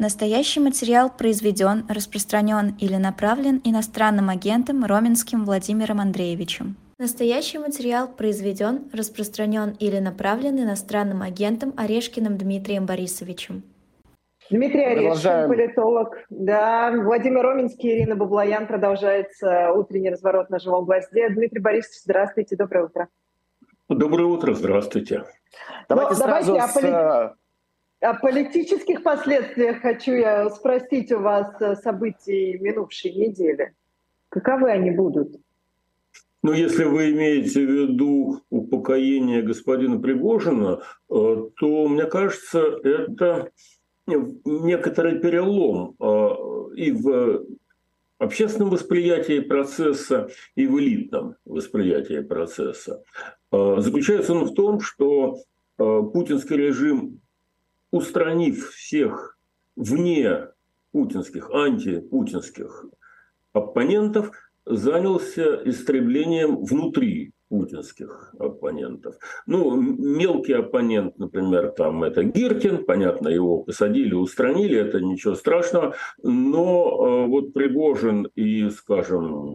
Настоящий материал произведен, распространен или направлен иностранным агентом Роменским Владимиром Андреевичем. Настоящий материал произведен, распространен или направлен иностранным агентом Орешкиным Дмитрием Борисовичем. Дмитрий Орешкин, политолог. Да, Владимир Роменский, Ирина Баблоян. Продолжается утренний разворот на живом гвозде. Дмитрий Борисович, здравствуйте, доброе утро. Доброе утро, здравствуйте. Давайте, Но, сразу давайте с... о, поли... о политических последствиях хочу я спросить у вас э, событий минувшей недели. Каковы они будут? Ну, если вы имеете в виду упокоение господина Пригожина, э, то, мне кажется, это некоторый перелом э, и в общественном восприятии процесса, и в элитном восприятии процесса. Заключается он в том, что путинский режим, устранив всех вне путинских, антипутинских оппонентов, занялся истреблением внутри путинских оппонентов. Ну, мелкий оппонент, например, там это Гиркин, понятно, его посадили, устранили, это ничего страшного, но э, вот Пригожин и, скажем,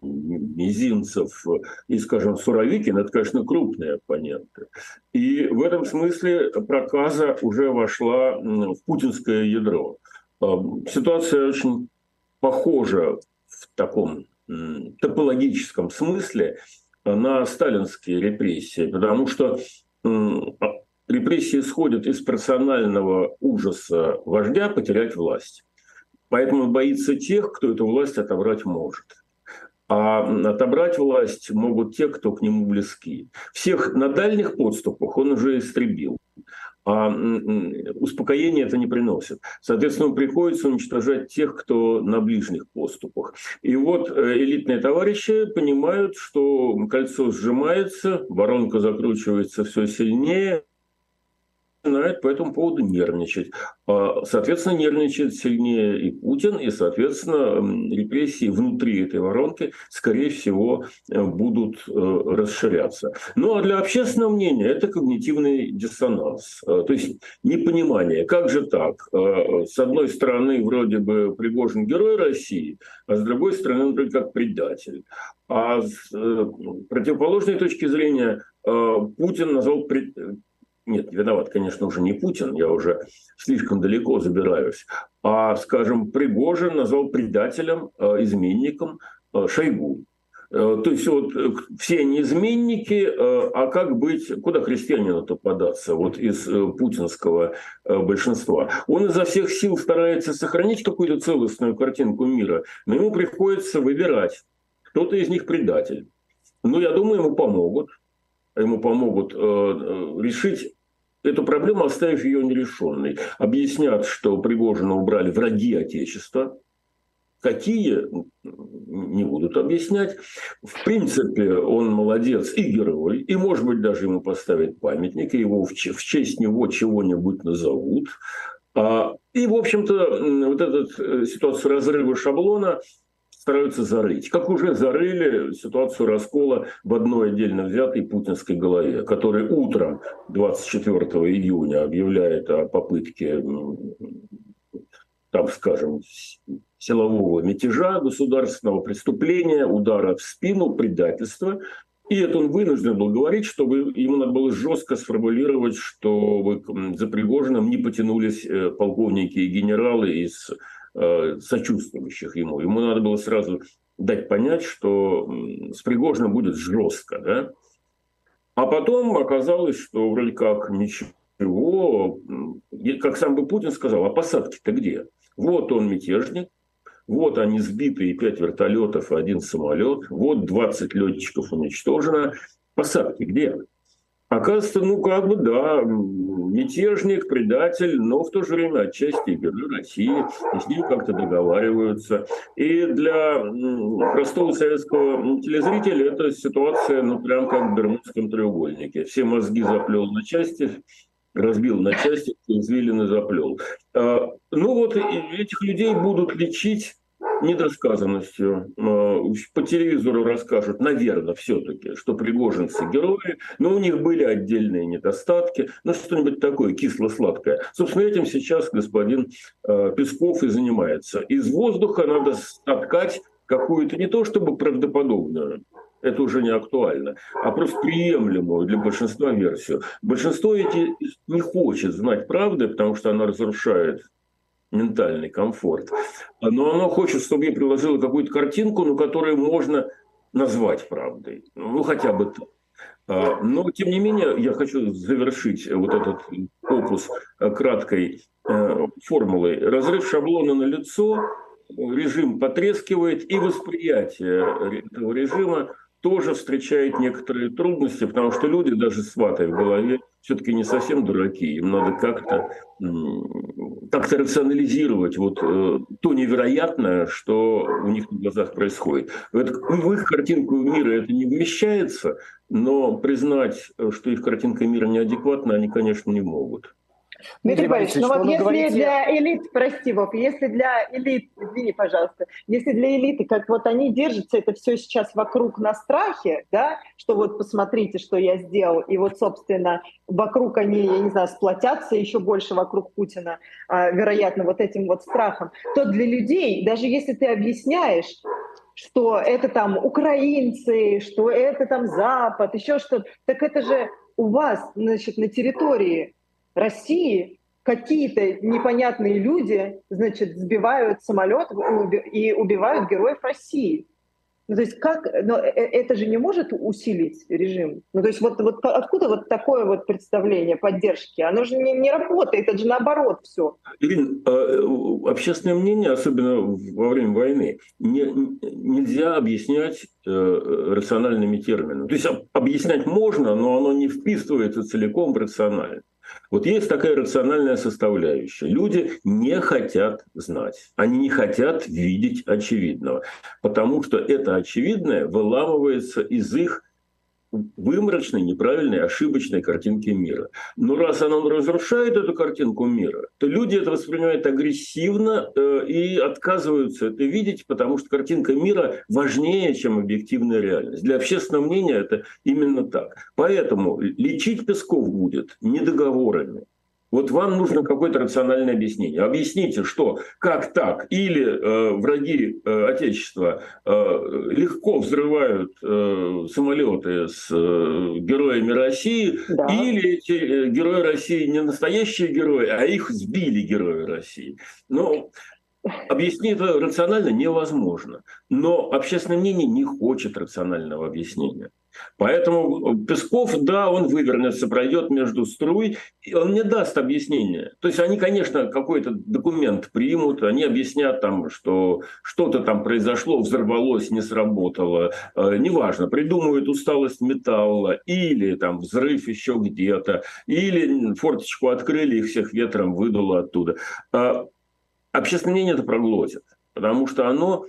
Мизинцев и, скажем, Суровикин, это, конечно, крупные оппоненты. И в этом смысле проказа уже вошла в путинское ядро. Э, ситуация очень похожа в таком топологическом смысле на сталинские репрессии, потому что репрессии исходят из персонального ужаса вождя потерять власть. Поэтому боится тех, кто эту власть отобрать может. А отобрать власть могут те, кто к нему близки. Всех на дальних подступах он уже истребил а успокоение это не приносит. Соответственно, приходится уничтожать тех, кто на ближних поступах. И вот э, элитные товарищи понимают, что кольцо сжимается, воронка закручивается все сильнее, начинает по этому поводу нервничать. А, соответственно, нервничает сильнее и Путин, и, соответственно, репрессии внутри этой воронки, скорее всего, э, будут э, расширяться. Ну а для общественного мнения это когнитивный диссонанс, э, то есть непонимание, как же так? С одной стороны, вроде бы Пригожин герой России, а с другой стороны, он вроде как предатель. А с противоположной точки зрения Путин назвал нет, виноват, конечно, уже не Путин, я уже слишком далеко забираюсь, а, скажем, Пригожин назвал предателем, э, изменником э, Шойгу. Э, то есть вот все они изменники, а как быть, куда христианину-то податься вот из путинского большинства? Он изо всех сил старается сохранить какую-то целостную картинку мира, но ему приходится выбирать. Кто-то из них предатель. Ну, я думаю, ему помогут ему помогут э, э, решить эту проблему, оставив ее нерешенной. Объяснят, что Пригожина убрали враги Отечества. Какие, не будут объяснять. В принципе, он молодец и герой, и, может быть, даже ему поставят памятник, и его в честь него чего-нибудь назовут. А, и, в общем-то, вот эта э, ситуация разрыва шаблона стараются зарыть. Как уже зарыли ситуацию раскола в одной отдельно взятой путинской голове, который утром 24 июня объявляет о попытке, там, скажем, силового мятежа, государственного преступления, удара в спину, предательства. И это он вынужден был говорить, чтобы ему надо было жестко сформулировать, что за Пригожиным не потянулись э, полковники и генералы из Э, сочувствующих ему. Ему надо было сразу дать понять, что с Пригожиным будет жестко. Да? А потом оказалось, что вроде как ничего, как сам бы Путин сказал, а посадки-то где? Вот он мятежник, вот они сбитые, пять вертолетов, один самолет, вот 20 летчиков уничтожено. Посадки где? Оказывается, ну как бы да, мятежник, предатель, но в то же время отчасти герой России, и с ним как-то договариваются. И для простого советского телезрителя эта ситуация, ну прям как в Бермудском треугольнике. Все мозги заплел на части, разбил на части, извилины заплел. А, ну вот этих людей будут лечить недосказанностью. Э, по телевизору расскажут, наверное, все-таки, что пригожинцы герои, но у них были отдельные недостатки, ну что-нибудь такое кисло-сладкое. Собственно, этим сейчас господин э, Песков и занимается. Из воздуха надо соткать какую-то не то чтобы правдоподобную, это уже не актуально, а просто приемлемую для большинства версию. Большинство эти не хочет знать правды, потому что она разрушает ментальный комфорт. Но оно хочет, чтобы я приложила какую-то картинку, ну, которую можно назвать правдой. Ну, хотя бы так. А, но, тем не менее, я хочу завершить вот этот опус краткой э, формулой. Разрыв шаблона на лицо, режим потрескивает, и восприятие этого режима тоже встречает некоторые трудности, потому что люди даже с ватой в голове все-таки не совсем дураки. Им надо как-то как рационализировать вот э, то невероятное, что у них на глазах происходит. Это, в их картинку мира это не вмещается, но признать, что их картинка мира неадекватна, они, конечно, не могут. Дмитрий Борисович, ну вот если говорите... для элит, прости, Вов, если для элит, извини, пожалуйста, если для элиты, как вот они держатся, это все сейчас вокруг на страхе, да, что вот посмотрите, что я сделал, и вот, собственно, вокруг они, я не знаю, сплотятся еще больше вокруг Путина, а, вероятно, вот этим вот страхом, то для людей, даже если ты объясняешь, что это там украинцы, что это там Запад, еще что-то, так это же у вас, значит, на территории России какие-то непонятные люди, значит, сбивают самолет и убивают героев России. Ну, то есть как, но э, э, это же не может усилить режим. Ну, то есть вот, вот откуда вот такое вот представление поддержки? Оно же не, не работает, это же наоборот все. Ирина, а, общественное мнение, особенно во время войны, не, нельзя объяснять э, рациональными терминами. То есть объяснять можно, но оно не вписывается целиком в рациональность. Вот есть такая рациональная составляющая. Люди не хотят знать, они не хотят видеть очевидного, потому что это очевидное выламывается из их выморочной, неправильной, ошибочной картинки мира. Но раз оно разрушает эту картинку мира, то люди это воспринимают агрессивно э, и отказываются это видеть, потому что картинка мира важнее, чем объективная реальность. Для общественного мнения это именно так. Поэтому лечить Песков будет не договорами, вот вам нужно какое-то рациональное объяснение. Объясните, что, как так? Или э, враги э, Отечества э, легко взрывают э, самолеты с э, героями России, да. или эти э, герои России не настоящие герои, а их сбили герои России. Ну, Объяснить это рационально невозможно. Но общественное мнение не хочет рационального объяснения. Поэтому Песков, да, он вывернется, пройдет между струй, и он не даст объяснения. То есть они, конечно, какой-то документ примут, они объяснят там, что что-то там произошло, взорвалось, не сработало, э, неважно, придумывают усталость металла, или там взрыв еще где-то, или форточку открыли, их всех ветром выдуло оттуда. А общественное мнение это проглотит, потому что оно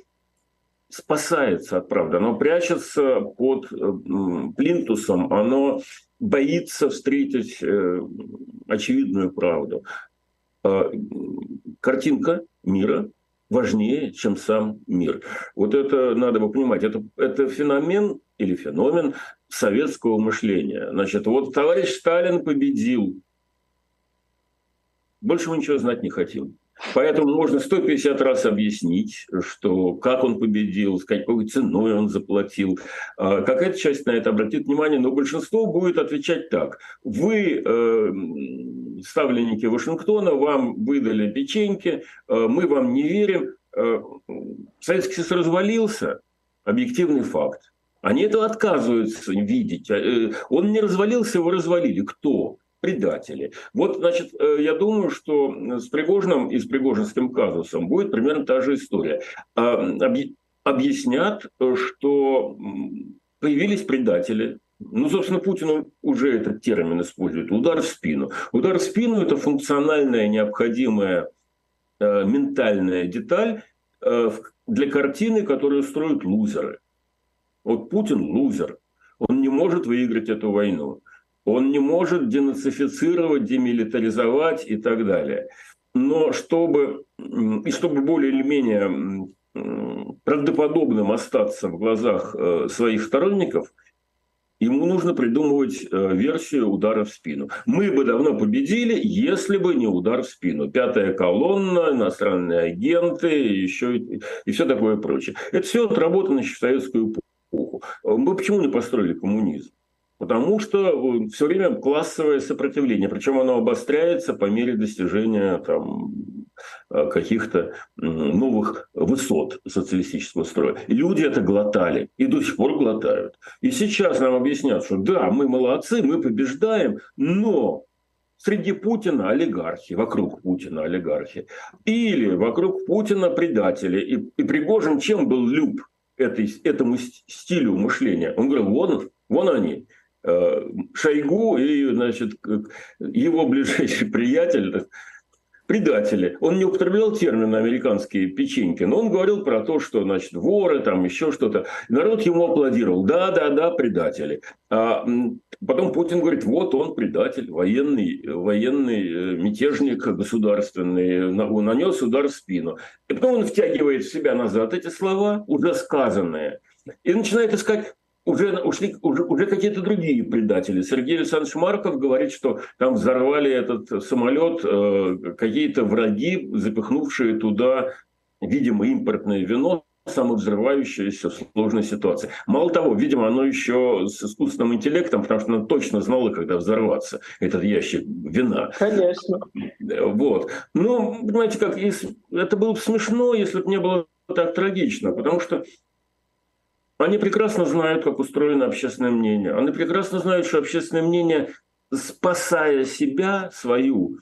спасается от правды, оно прячется под э, плинтусом, оно боится встретить э, очевидную правду. А, картинка мира важнее, чем сам мир. Вот это надо бы понимать. Это, это феномен или феномен советского мышления. Значит, вот товарищ Сталин победил. Больше мы ничего знать не хотим. Поэтому можно 150 раз объяснить, что как он победил, с какой ценой он заплатил. А, какая-то часть на это обратит внимание, но большинство будет отвечать так. Вы, э, ставленники Вашингтона, вам выдали печеньки, э, мы вам не верим. Э, Советский Союз развалился, объективный факт. Они это отказываются видеть. Он не развалился, его развалили. Кто? Предатели. Вот, значит, э, я думаю, что с Пригожиным и с Пригожинским казусом будет примерно та же история. А, объяснят, что появились предатели, ну, собственно, Путин уже этот термин использует. Удар в спину. Удар в спину – это функциональная, необходимая э, ментальная деталь э, для картины, которую строят лузеры. Вот Путин – лузер. Он не может выиграть эту войну он не может денацифицировать, демилитаризовать и так далее. Но чтобы, и чтобы более или менее правдоподобным остаться в глазах э, своих сторонников, ему нужно придумывать э, версию удара в спину. Мы бы давно победили, если бы не удар в спину. Пятая колонна, иностранные агенты, еще и, и все такое прочее. Это все отработано еще в советскую эпоху. Мы почему не построили коммунизм? Потому что э, все время классовое сопротивление, причем оно обостряется по мере достижения там, э, каких-то новых высот социалистического строя. Люди это глотали и до сих пор глотают. И сейчас нам объяснят, что да, мы молодцы, мы побеждаем, но среди Путина олигархи, вокруг Путина олигархи, или вокруг Путина предатели. И, и Пригожин чем был люб этой, этому стилю мышления? Он говорил, вон, вон они, Шойгу и, значит, его ближайший приятель, предатели. Он не употреблял термин американские печеньки, но он говорил про то, что, значит, воры, там еще что-то. Народ ему аплодировал. Да, да, да, предатели. А потом Путин говорит, вот он предатель, военный, военный э, мятежник государственный, нанес удар в спину. И потом он втягивает в себя назад эти слова, уже сказанные, и начинает искать уже, ушли, уже, уже какие-то другие предатели. Сергей Александрович Марков говорит, что там взорвали этот самолет э, какие-то враги, запихнувшие туда, видимо, импортное вино, самовзрывающееся в сложной ситуации. Мало того, видимо, оно еще с искусственным интеллектом, потому что оно точно знало, когда взорваться, этот ящик вина. Конечно. Вот. Ну, понимаете, как, если, это было бы смешно, если бы не было так трагично, потому что они прекрасно знают, как устроено общественное мнение. Они прекрасно знают, что общественное мнение, спасая себя, свою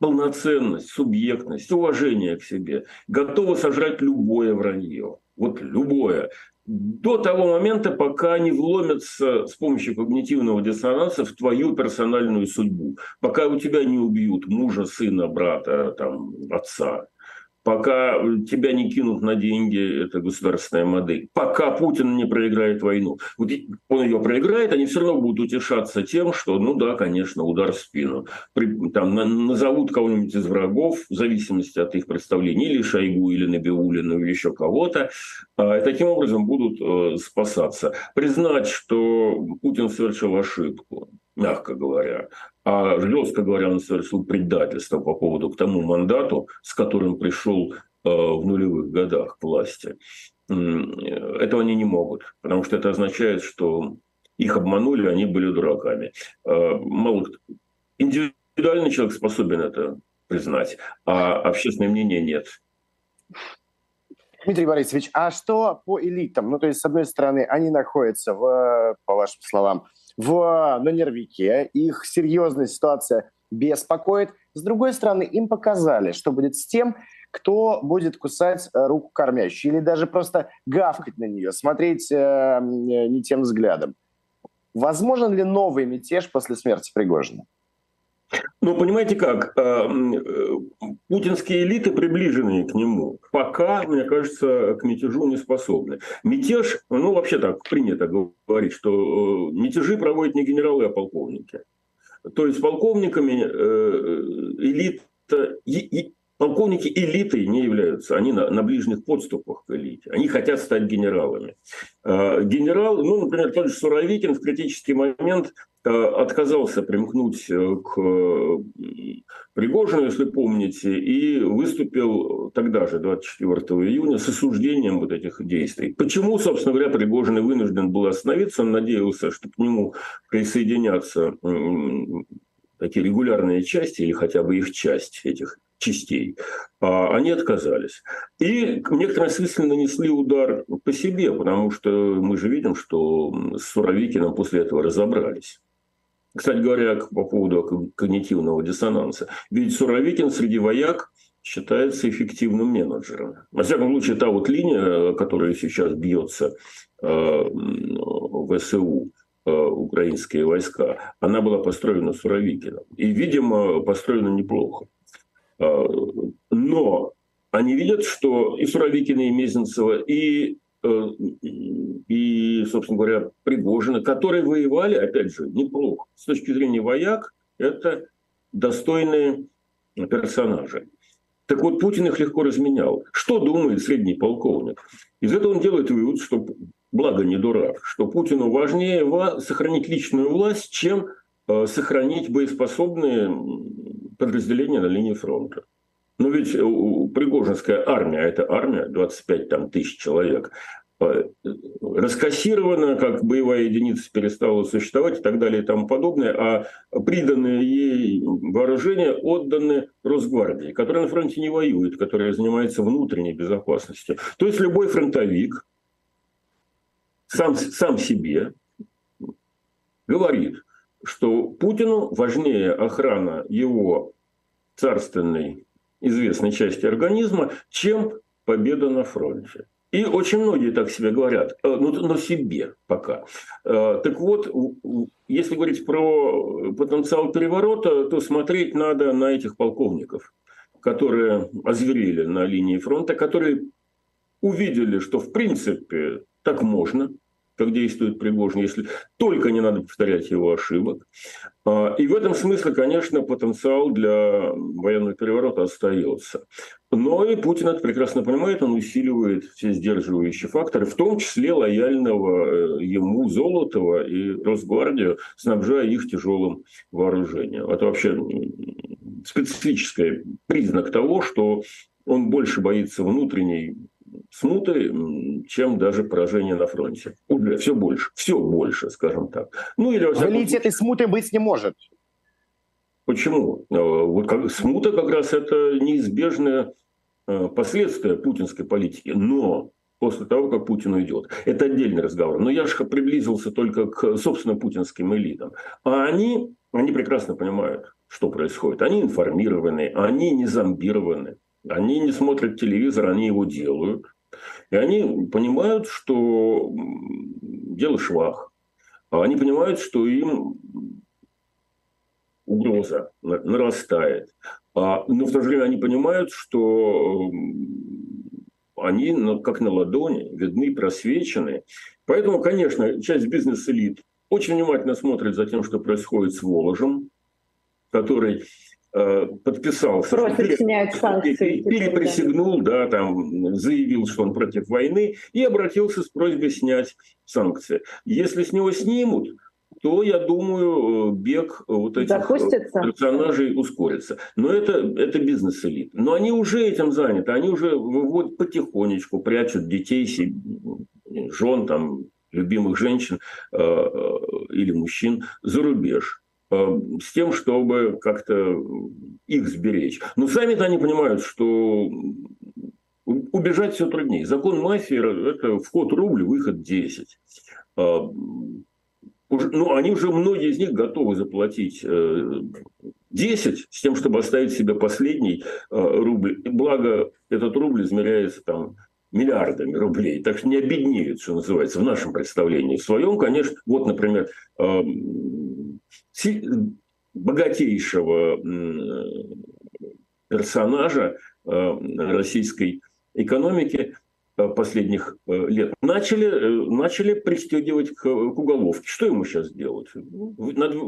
полноценность, субъектность, уважение к себе, готово сожрать любое вранье. Вот любое. До того момента, пока не вломятся с помощью когнитивного диссонанса в твою персональную судьбу. Пока у тебя не убьют мужа, сына, брата, там, отца пока тебя не кинут на деньги, это государственная модель, пока Путин не проиграет войну. Вот он ее проиграет, они все равно будут утешаться тем, что, ну да, конечно, удар в спину. При, там, назовут кого-нибудь из врагов, в зависимости от их представлений, или Шойгу, или Набиулину, или еще кого-то, и таким образом будут э, спасаться. Признать, что Путин совершил ошибку, мягко говоря, а жестко говоря, он совершил предательство по поводу к тому мандату, с которым пришел э, в нулевых годах к власти. Этого они не могут, потому что это означает, что их обманули, они были дураками. Э, мало индивидуальный человек способен это признать, а общественное мнение нет. Дмитрий Борисович, а что по элитам? Ну, то есть, с одной стороны, они находятся, в, по вашим словам, в, на нервике, их серьезная ситуация беспокоит. С другой стороны, им показали, что будет с тем, кто будет кусать э, руку кормящей или даже просто гавкать на нее, смотреть э, не тем взглядом. Возможен ли новый мятеж после смерти Пригожина? Ну, понимаете как, э, э, путинские элиты, приближенные к нему, пока, мне кажется, к мятежу не способны. Мятеж, ну, вообще так принято говорить, что э, мятежи проводят не генералы, а полковники. То есть полковниками элита, полковники элитой не являются, они на, на ближних подступах к элите. Они хотят стать генералами. Генерал, ну, например, тот же Суровикин в критический момент отказался примкнуть э, к э, Пригожину, если помните, и выступил тогда же, 24 июня, с осуждением вот этих действий. Почему, собственно говоря, Пригожин вынужден был остановиться? Он надеялся, что к нему присоединятся такие регулярные части или хотя бы их часть этих частей, а они отказались. И в некотором смысле нанесли удар по себе, потому что мы же видим, что с Суровикиным после этого разобрались. Кстати говоря, по поводу когнитивного диссонанса. Ведь Суровикин среди вояк считается эффективным менеджером. Во всяком случае, та вот линия, которая сейчас бьется э, в СУ, э, украинские войска, она была построена Суровикиным. И, видимо, построена неплохо. Э, но они видят, что и Суровикина, и Мезенцева, и и, собственно говоря, Пригожина, которые воевали, опять же, неплохо. С точки зрения вояк, это достойные персонажи. Так вот, Путин их легко разменял. Что думает средний полковник? Из этого он делает вывод, что, благо не дурак, что Путину важнее сохранить личную власть, чем э, сохранить боеспособные подразделения на линии фронта. Но ведь Пригожинская армия, это армия, 25 там, тысяч человек, э, раскассирована, как боевая единица перестала существовать и так далее и тому подобное, а приданные ей вооружения отданы Росгвардии, которая на фронте не воюет, которая занимается внутренней безопасностью. То есть любой фронтовик сам, сам себе говорит, что Путину важнее охрана его царственной известной части организма, чем победа на фронте. И очень многие так себе говорят, э, ну, но себе пока. Э, так вот, если говорить про потенциал переворота, то смотреть надо на этих полковников, которые озверели на линии фронта, которые увидели, что в принципе так можно – как действует Пригожин, если только не надо повторять его ошибок. А, и в этом смысле, конечно, потенциал для военного переворота остается. Но и Путин это прекрасно понимает, он усиливает все сдерживающие факторы, в том числе лояльного э, ему Золотого и Росгвардию, снабжая их тяжелым вооружением. Это вообще специфический признак того, что он больше боится внутренней смуты, чем даже поражение на фронте. Уже все больше, все больше, скажем так. Ну, или, Валить этой смуты быть не может. Почему? Э, вот как, смута как раз это неизбежное э, последствие путинской политики. Но после того, как Путин уйдет. Это отдельный разговор. Но я же приблизился только к, собственно, путинским элитам. А они, они прекрасно понимают, что происходит. Они информированы, они не зомбированы. Они не смотрят телевизор, они его делают. И они понимают, что дело швах. А они понимают, что им угроза нарастает. А, но в то же время они понимают, что они как на ладони, видны, просвечены. Поэтому, конечно, часть бизнес-элит очень внимательно смотрит за тем, что происходит с Воложем, который Э, подписался, Просит снять санкции. Переприсягнул, да, там, заявил, что он против войны, и обратился с просьбой снять санкции. Если с него снимут, то, я думаю, бег вот этих Запустится. персонажей ускорится. Но это, это бизнес-элит. Но они уже этим заняты, они уже выводят потихонечку, прячут детей, жен, там, любимых женщин э, э, или мужчин за рубеж. Э, с тем, чтобы как-то их сберечь. Но сами-то они понимают, что убежать все труднее. Закон мафии – это вход рубль, выход 10. Э, ну, они уже, многие из них готовы заплатить 10 э, с тем, чтобы оставить себе последний рубль. Благо, этот рубль измеряется там миллиардами рублей, так что не обеднеют, что называется, в нашем представлении. В своем, конечно, вот, например, богатейшего персонажа э, российской экономики последних э, лет начали, начали пристегивать к, к уголовке. Что ему сейчас делать? Надо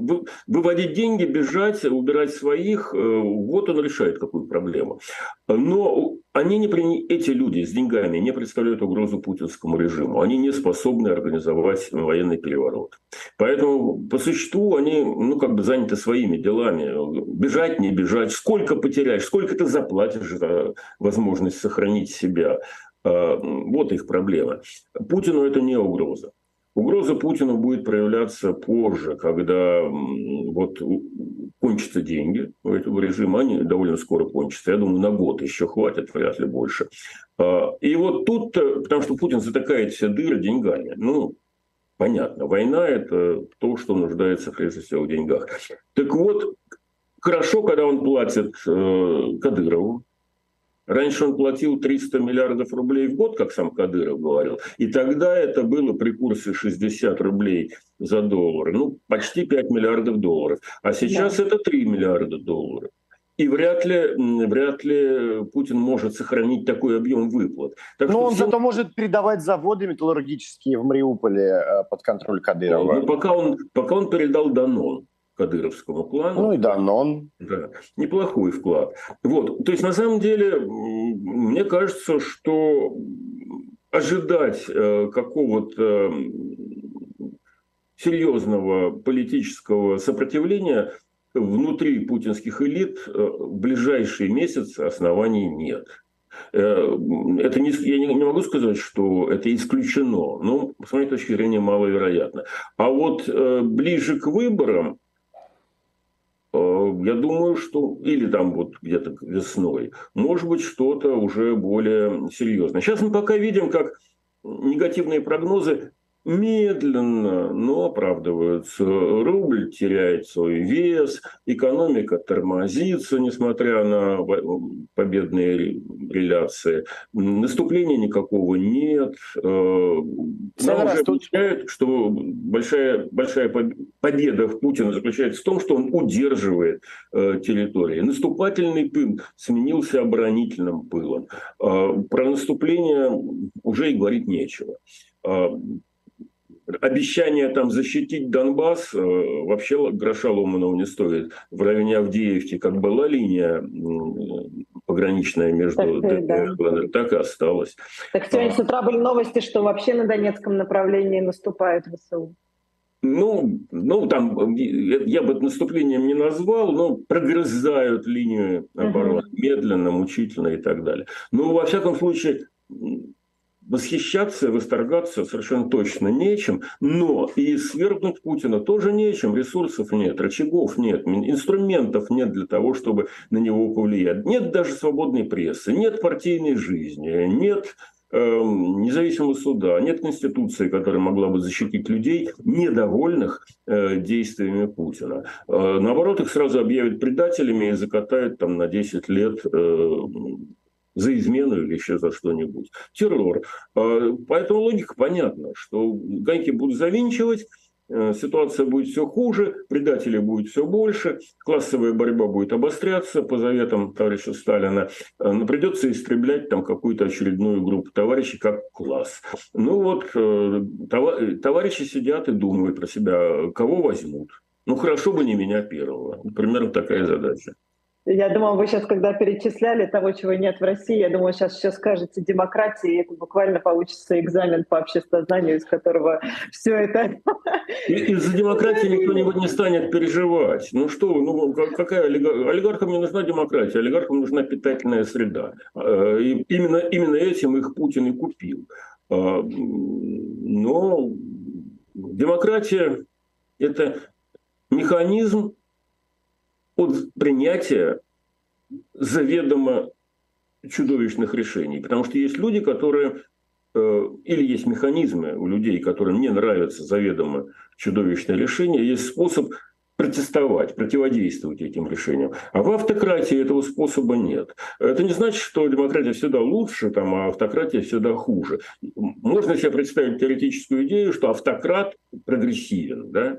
выводить деньги, бежать, убирать своих. Вот он решает какую проблему. Но они не, эти люди с деньгами не представляют угрозу путинскому режиму. Они не способны организовать военный переворот. Поэтому по существу они ну, как бы заняты своими делами. Бежать, не бежать, сколько потеряешь, сколько ты заплатишь за возможность сохранить себя. А, вот их проблема. Путину это не угроза. Угроза Путину будет проявляться позже, когда вот кончатся деньги у этого режима, они довольно скоро кончатся, я думаю, на год еще хватит, вряд ли больше. А, и вот тут, потому что Путин затыкает все дыры деньгами, ну, понятно, война – это то, что нуждается прежде всего в деньгах. Так вот, хорошо, когда он платит э, Кадырову, Раньше он платил 300 миллиардов рублей в год, как сам Кадыров говорил. И тогда это было при курсе 60 рублей за доллар. Ну, почти 5 миллиардов долларов. А сейчас да. это 3 миллиарда долларов. И вряд ли, вряд ли Путин может сохранить такой объем выплат. Так Но он все... зато может передавать заводы металлургические в Мариуполе э, под контроль Кадырова. Ну, пока, он, пока он передал Данон кадыровскому плану. Ну и Данон. Да, неплохой вклад. Вот, то есть на самом деле мне кажется, что ожидать э, какого-то серьезного политического сопротивления внутри путинских элит э, в ближайшие месяцы оснований нет. Э, это не, я не, не могу сказать, что это исключено, но с моей точки зрения маловероятно. А вот э, ближе к выборам, я думаю, что или там вот где-то весной, может быть что-то уже более серьезное. Сейчас мы пока видим, как негативные прогнозы медленно, но оправдываются. Рубль теряет свой вес, экономика тормозится, несмотря на победные реляции. Наступления никакого нет. Э, нам уже отвечают, что большая, большая победа в Путина заключается в том, что он удерживает э, территории. Наступательный пыл сменился оборонительным пылом. Э, про наступление уже и говорить нечего обещание там защитить Донбасс э, вообще гроша ломаного не стоит. В районе Авдеевки как была линия пограничная между так, ДТР да. ЛНР, так и осталась. Так сегодня а, с утра были новости, что вообще на Донецком направлении наступает ВСУ. Ну, ну, там, я бы наступлением не назвал, но прогрызают линию обороны uh-huh. медленно, мучительно и так далее. Но, во всяком случае, восхищаться, восторгаться совершенно точно нечем, но и свергнуть Путина тоже нечем, ресурсов нет, рычагов нет, инструментов нет для того, чтобы на него повлиять. Нет даже свободной прессы, нет партийной жизни, нет эм, независимого суда, нет конституции, которая могла бы защитить людей, недовольных э, действиями Путина. Э, наоборот, их сразу объявят предателями и закатают там на 10 лет э, за измену или еще за что-нибудь. Террор. А, поэтому логика понятна, что гайки будут завинчивать, э, ситуация будет все хуже, предателей будет все больше, классовая борьба будет обостряться по заветам товарища Сталина, э, но придется истреблять там какую-то очередную группу товарищей как класс. Ну вот, э, товарищи сидят и думают про себя, кого возьмут. Ну хорошо бы не меня первого. Примерно такая задача. Я думала, вы сейчас, когда перечисляли того, чего нет в России, я думаю, сейчас еще скажете демократии, и это буквально получится экзамен по обществознанию, из которого все это... Из-за демократии никто не, не станет переживать. Ну что, ну какая олигарх... олигархам не нужна демократия, олигархам нужна питательная среда. А, и именно, именно этим их Путин и купил. А, но демократия – это механизм, от принятия заведомо чудовищных решений. Потому что есть люди, которые э, или есть механизмы у людей, которым не нравятся заведомо чудовищные решения, есть способ протестовать, противодействовать этим решениям. А в автократии этого способа нет. Это не значит, что демократия всегда лучше, там, а автократия всегда хуже. Можно себе представить теоретическую идею, что автократ прогрессивен, да?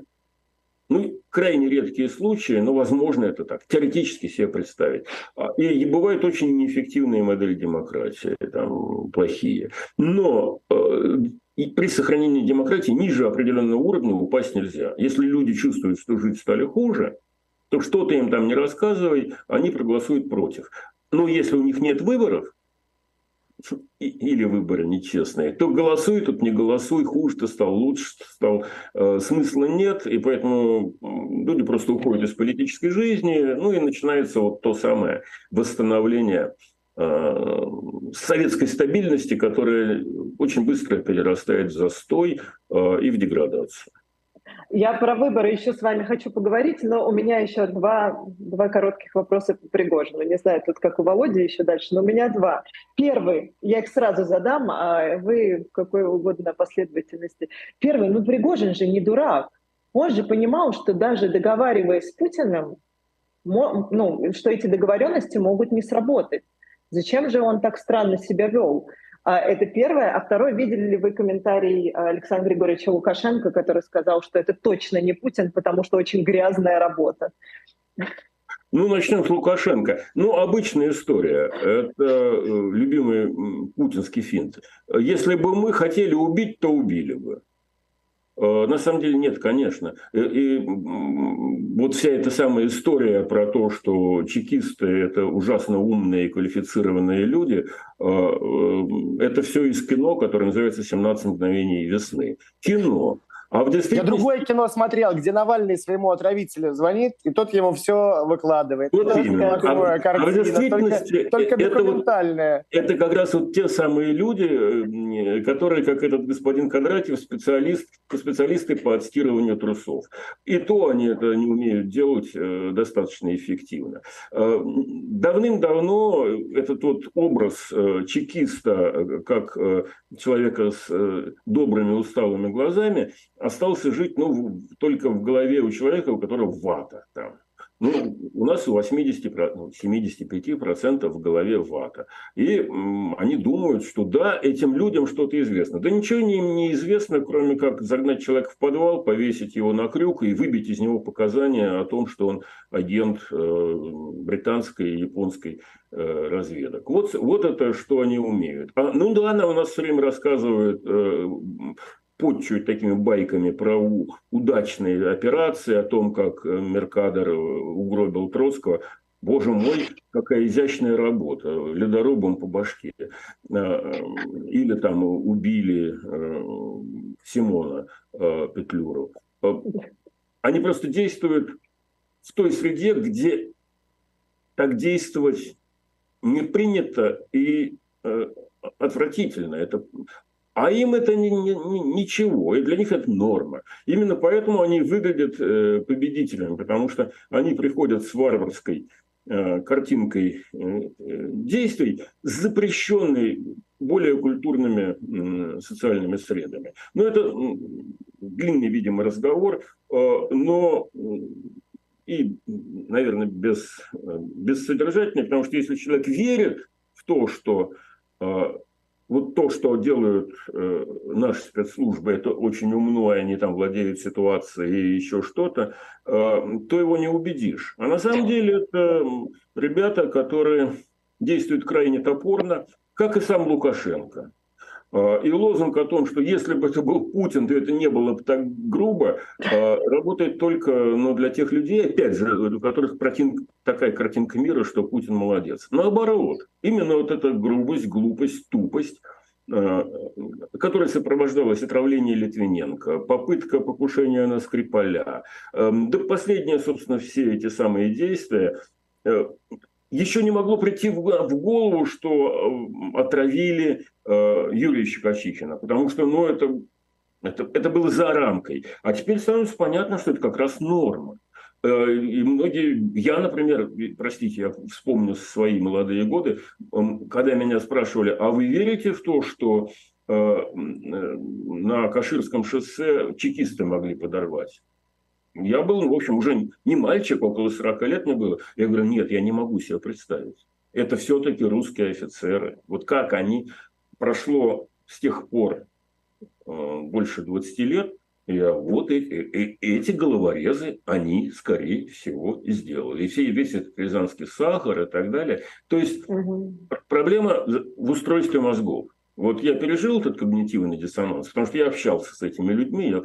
Ну, крайне редкие случаи, но возможно это так, теоретически себе представить. А, и бывают очень неэффективные модели демократии, там, плохие. Но э, и при сохранении демократии ниже определенного уровня упасть нельзя. Если люди чувствуют, что жить стали хуже, то что-то им там не рассказывай, они проголосуют против. Но если у них нет выборов, или выборы нечестные, то голосуй, тут не голосуй, хуже ты стал, лучше ты стал, э, смысла нет, и поэтому люди просто уходят из политической жизни, ну и начинается вот то самое восстановление э, советской стабильности, которая очень быстро перерастает в застой э, и в деградацию. Я про выборы еще с вами хочу поговорить, но у меня еще два, два коротких вопроса по Пригожину. Не знаю, тут как у Володи еще дальше, но у меня два. Первый, я их сразу задам, а вы в какой угодно последовательности. Первый, ну Пригожин же не дурак. Он же понимал, что даже договариваясь с Путиным, ну, что эти договоренности могут не сработать. Зачем же он так странно себя вел? А, это первое. А второе, видели ли вы комментарий Александра Григорьевича Лукашенко, который сказал, что это точно не Путин, потому что очень грязная работа? Ну, начнем с Лукашенко. Ну, обычная история. Это э, любимый путинский финт. Если бы мы хотели убить, то убили бы. Э, Э, на самом деле нет, конечно. И, и вот вся эта самая история про то, что чекисты – это ужасно умные и квалифицированные люди, э, э, это все из кино, которое называется «17 мгновений весны». Кино. А в действительности... Я другое кино смотрел, где Навальный своему отравителю звонит, и тот ему все выкладывает. Вот именно. А, картина, а в действительности только, только документальная. Это, вот, это как раз вот те самые люди, э, которые, как этот господин Кондратьев, специалист, специалисты по отстирыванию трусов. И то они это не умеют делать э, достаточно эффективно. Э, давным-давно этот тот образ чекиста, как человека с добрыми усталыми глазами, остался жить ну, только в голове у человека, у которого вата там. Ну, у нас у 80, 75% в голове вата. И они думают, что да, этим людям что-то известно. Да ничего не, не известно, кроме как загнать человека в подвал, повесить его на крюк и выбить из него показания о том, что он агент э, британской и японской э, разведок. Вот, вот это, что они умеют. А, ну да, она у нас все время рассказывает э, подчуют такими байками про удачные операции, о том, как э, Меркадор э, угробил Троцкого. Боже мой, какая изящная работа, ледорубом по башке. Э, или там убили Симона Петлюру. Они просто действуют в той среде, где так действовать не принято и отвратительно. Это а им это не, не, ничего, и для них это норма. Именно поэтому они выглядят э, победителями, потому что они приходят с варварской э, картинкой э, действий, запрещенной более культурными социальными средами. Но это длинный, видимо, разговор, но и, наверное, без, бессодержательный, потому что если человек верит в то, что вот то, что делают э, наши спецслужбы, это очень умно, и они там владеют ситуацией и еще что-то, э, то его не убедишь. А на самом деле это ребята, которые действуют крайне топорно, как и сам Лукашенко. Э, и лозунг о том, что если бы это был Путин, то это не было бы так грубо, э, работает только ну, для тех людей, опять же, у которых картин, такая картинка мира, что Путин молодец. Наоборот, именно вот эта грубость, глупость, тупость, э, которая сопровождалась отравлением Литвиненко, попытка покушения на Скрипаля. Да последние, собственно, все эти самые действия еще не могло прийти в голову, что отравили Юрия Щекочихина, потому что ну, это, это, это было за рамкой. А теперь становится понятно, что это как раз норма. Э, и многие, я, например, простите, я вспомню свои молодые годы, когда меня спрашивали, а вы верите в то, что э, э, на Каширском шоссе чекисты могли подорвать? Я был, в общем, уже не мальчик, около 40 лет мне было. Я говорю, нет, я не могу себе представить. Это все-таки русские офицеры. Вот как они, прошло с тех пор больше 20 лет, я, вот эти, э, эти головорезы, они, скорее всего, сделали. И все, весь этот рязанский сахар и так далее. То есть угу. проблема в устройстве мозгов. Вот я пережил этот когнитивный диссонанс, потому что я общался с этими людьми, я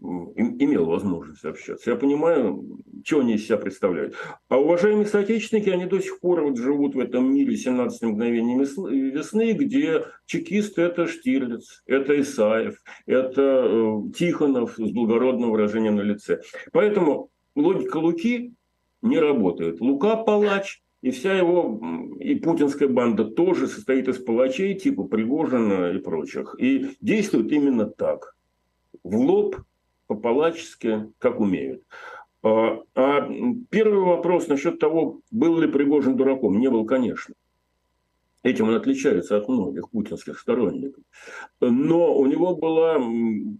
имел возможность общаться. Я понимаю, что они из себя представляют. А уважаемые соотечественники, они до сих пор вот живут в этом мире 17 мгновений весны, где чекист – это Штирлиц, это Исаев, это э, Тихонов с благородным выражением на лице. Поэтому логика Луки не работает. Лука – палач, и вся его, и путинская банда тоже состоит из палачей типа Пригожина и прочих. И действует именно так. В лоб – по-палачески, как умеют. А, а первый вопрос насчет того, был ли Пригожин дураком, не был, конечно. Этим он отличается от многих путинских сторонников. Но у него была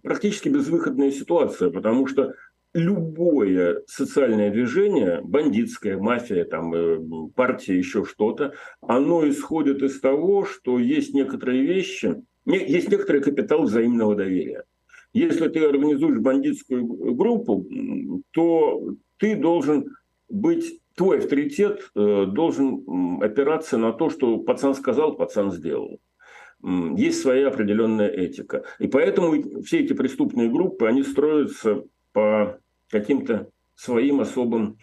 практически безвыходная ситуация, потому что любое социальное движение, бандитская мафия, там, э, партия, еще что-то, оно исходит из того, что есть некоторые вещи, есть некоторый капитал взаимного доверия. Если ты организуешь бандитскую группу, то ты должен быть, твой авторитет э, должен опираться на то, что пацан сказал, пацан сделал. есть своя определенная этика. И поэтому все эти преступные группы, они строятся по каким-то своим особым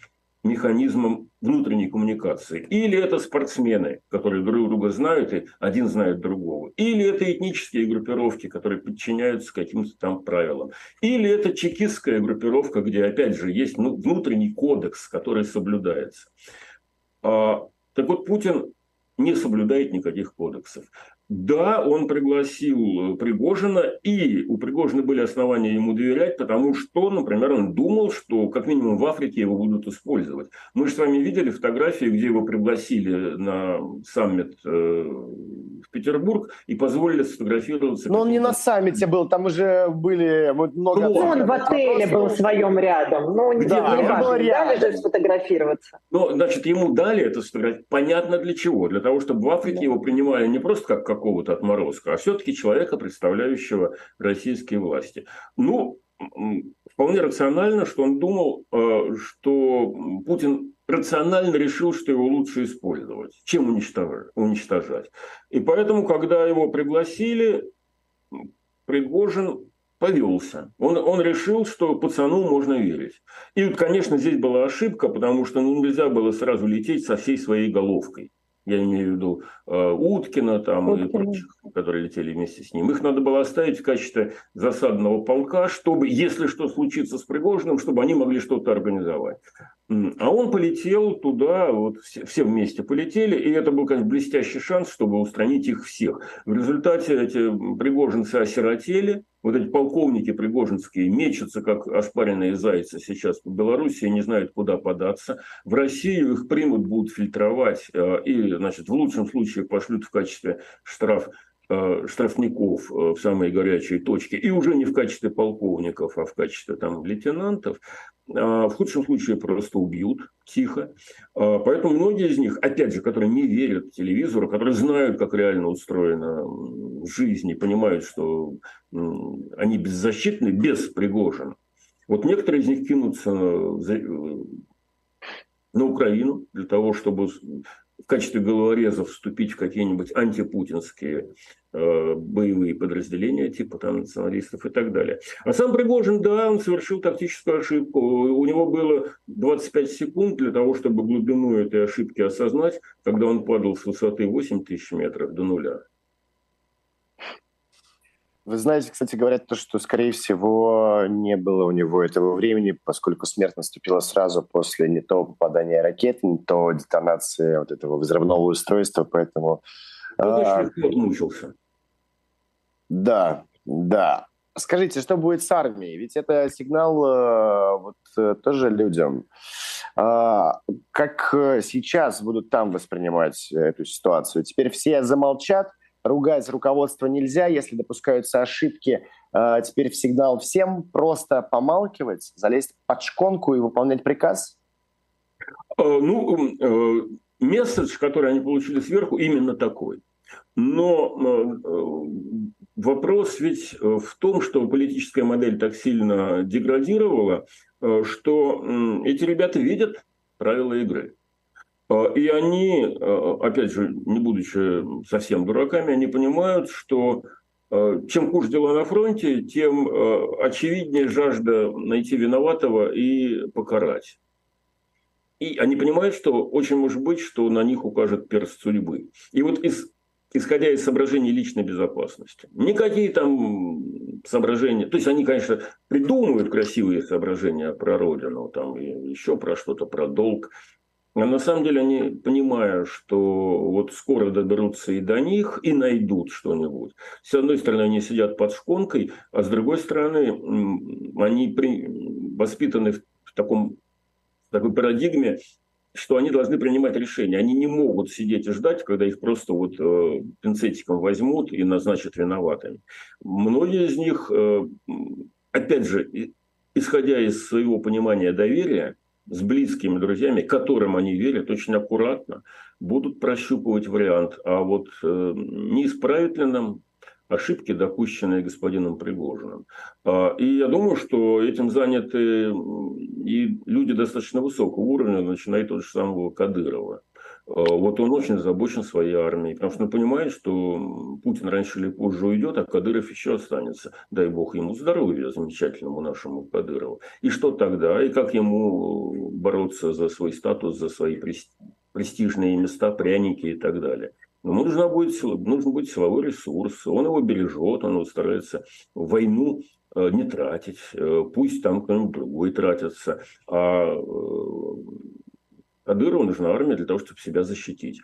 механизмом внутренней коммуникации. Или это спортсмены, которые друг друга знают, и один знает другого. Или это этнические группировки, которые подчиняются каким-то там правилам. Или это чекистская группировка, где, опять же, есть ну, внутренний кодекс, который соблюдается. А, так вот, Путин не соблюдает никаких кодексов. Да, он пригласил э, Пригожина, и у Пригожина были основания ему доверять, потому что, например, он думал, что как минимум в Африке его будут использовать. Мы же с вами видели фотографии, где его пригласили на саммит э, в Петербург и позволили сфотографироваться. Но он не на саммите был, там уже были вот много... Ну, он в отеле был в своем рядом, но он да, не важно, дали же сфотографироваться. Ну, значит, ему дали это сфотографировать. Понятно для чего. Для того, чтобы в Африке его принимали не просто как какого-то отморозка, а все-таки человека, представляющего российские власти. Ну, вполне рационально, что он думал, э, что Путин рационально решил, что его лучше использовать, чем уничтожать. И поэтому, когда его пригласили, Пригожин повелся. Он, он решил, что пацану можно верить. И, конечно, здесь была ошибка, потому что ну, нельзя было сразу лететь со всей своей головкой я имею в виду э, Уткина там, Уткина. и прочих, которые летели вместе с ним. Их надо было оставить в качестве засадного полка, чтобы, если что случится с Пригожиным, чтобы они могли что-то организовать. А он полетел туда, вот все, все вместе полетели, и это был, конечно, блестящий шанс, чтобы устранить их всех. В результате эти пригожинцы осиротели, вот эти полковники пригожинские мечутся, как ошпаренные зайцы сейчас по Беларуси, не знают, куда податься. В Россию их примут, будут фильтровать, э, и, значит, в лучшем случае пошлют в качестве штраф штрафников э, в самые горячие точки, и уже не в качестве полковников, а в качестве там, лейтенантов, а в худшем случае просто убьют тихо. А поэтому многие из них, опять же, которые не верят телевизору, которые знают, как реально устроена жизнь и понимают, что они беззащитны без Пригожина. Вот некоторые из них кинутся э, на Украину для того, чтобы в качестве головорезов вступить в какие-нибудь антипутинские э, боевые подразделения, типа там националистов и так далее. А сам Пригожин, да, он совершил тактическую ошибку. У него было 25 секунд для того, чтобы глубину этой ошибки осознать, когда он падал с высоты 8 тысяч метров до нуля. Вы знаете, кстати, говорят то, что, скорее всего, не было у него этого времени, поскольку смерть наступила сразу после не то попадания ракеты, не то детонации вот этого взрывного устройства, поэтому... Ну, а, мучился. Да, да. Скажите, что будет с армией? Ведь это сигнал э, вот, э, тоже людям. А, как сейчас будут там воспринимать эту ситуацию? Теперь все замолчат, ругать руководство нельзя, если допускаются ошибки. Э, теперь в сигнал всем просто помалкивать, залезть под шконку и выполнять приказ? Э, ну, э, месседж, который они получили сверху, именно такой. Но вопрос ведь в том, что политическая модель так сильно деградировала, что эти ребята видят правила игры. А, и они, а, опять же, не будучи совсем дураками, они понимают, что а, чем хуже дела на фронте, тем очевиднее жажда найти виноватого и покарать. И они понимают, что очень может быть, что на них укажет перст судьбы. И вот из, исходя из соображений личной безопасности, никакие там соображения, то есть они, конечно, придумывают красивые соображения про Родину, там, еще про что-то, про долг, а на самом деле они, понимая, что вот скоро доберутся и до них, и найдут что-нибудь. С одной стороны, они сидят под шконкой, а с другой стороны, они при... воспитаны в, таком, в такой парадигме, что они должны принимать решения. Они не могут сидеть и ждать, когда их просто вот э, пинцетиком возьмут и назначат виноватыми. Многие из них, э, опять же, исходя из своего понимания доверия, с близкими друзьями, которым они верят, очень аккуратно будут прощупывать вариант. А вот э, не исправит ли нам ошибки, допущенные господином Пригожиным. А, и я думаю, что этим заняты и люди достаточно высокого уровня, начиная от того же самого Кадырова. Вот он очень озабочен своей армией, потому что он понимает, что Путин раньше или позже уйдет, а Кадыров еще останется. Дай бог ему здоровья, замечательному нашему Кадырову. И что тогда? И как ему бороться за свой статус, за свои престижные места, пряники и так далее? Ему нужно будет, нужен будет силовой ресурс, он его бережет, он его старается войну э, не тратить, э, пусть там кто-нибудь другой тратится, а э, Кадырову нужна армия для того, чтобы себя защитить.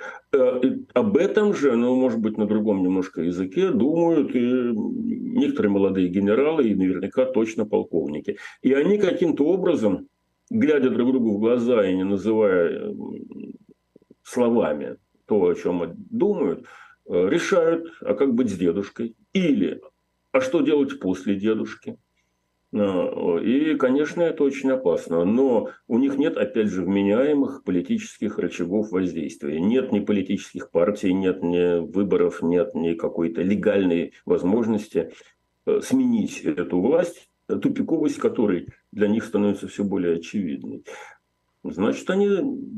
Об этом же, ну, может быть, на другом немножко языке думают и некоторые молодые генералы, и наверняка точно полковники. И они каким-то образом, глядя друг другу в глаза и не называя словами то, о чем думают, э, решают, а как быть с дедушкой. Или, а что делать после дедушки. А, и, конечно, это очень опасно. Но у них нет, опять же, вменяемых политических рычагов воздействия. Нет ни политических партий, нет ни выборов, нет ни какой-то легальной возможности э, сменить эту власть, тупиковость которой для них становится все более очевидной. Значит, они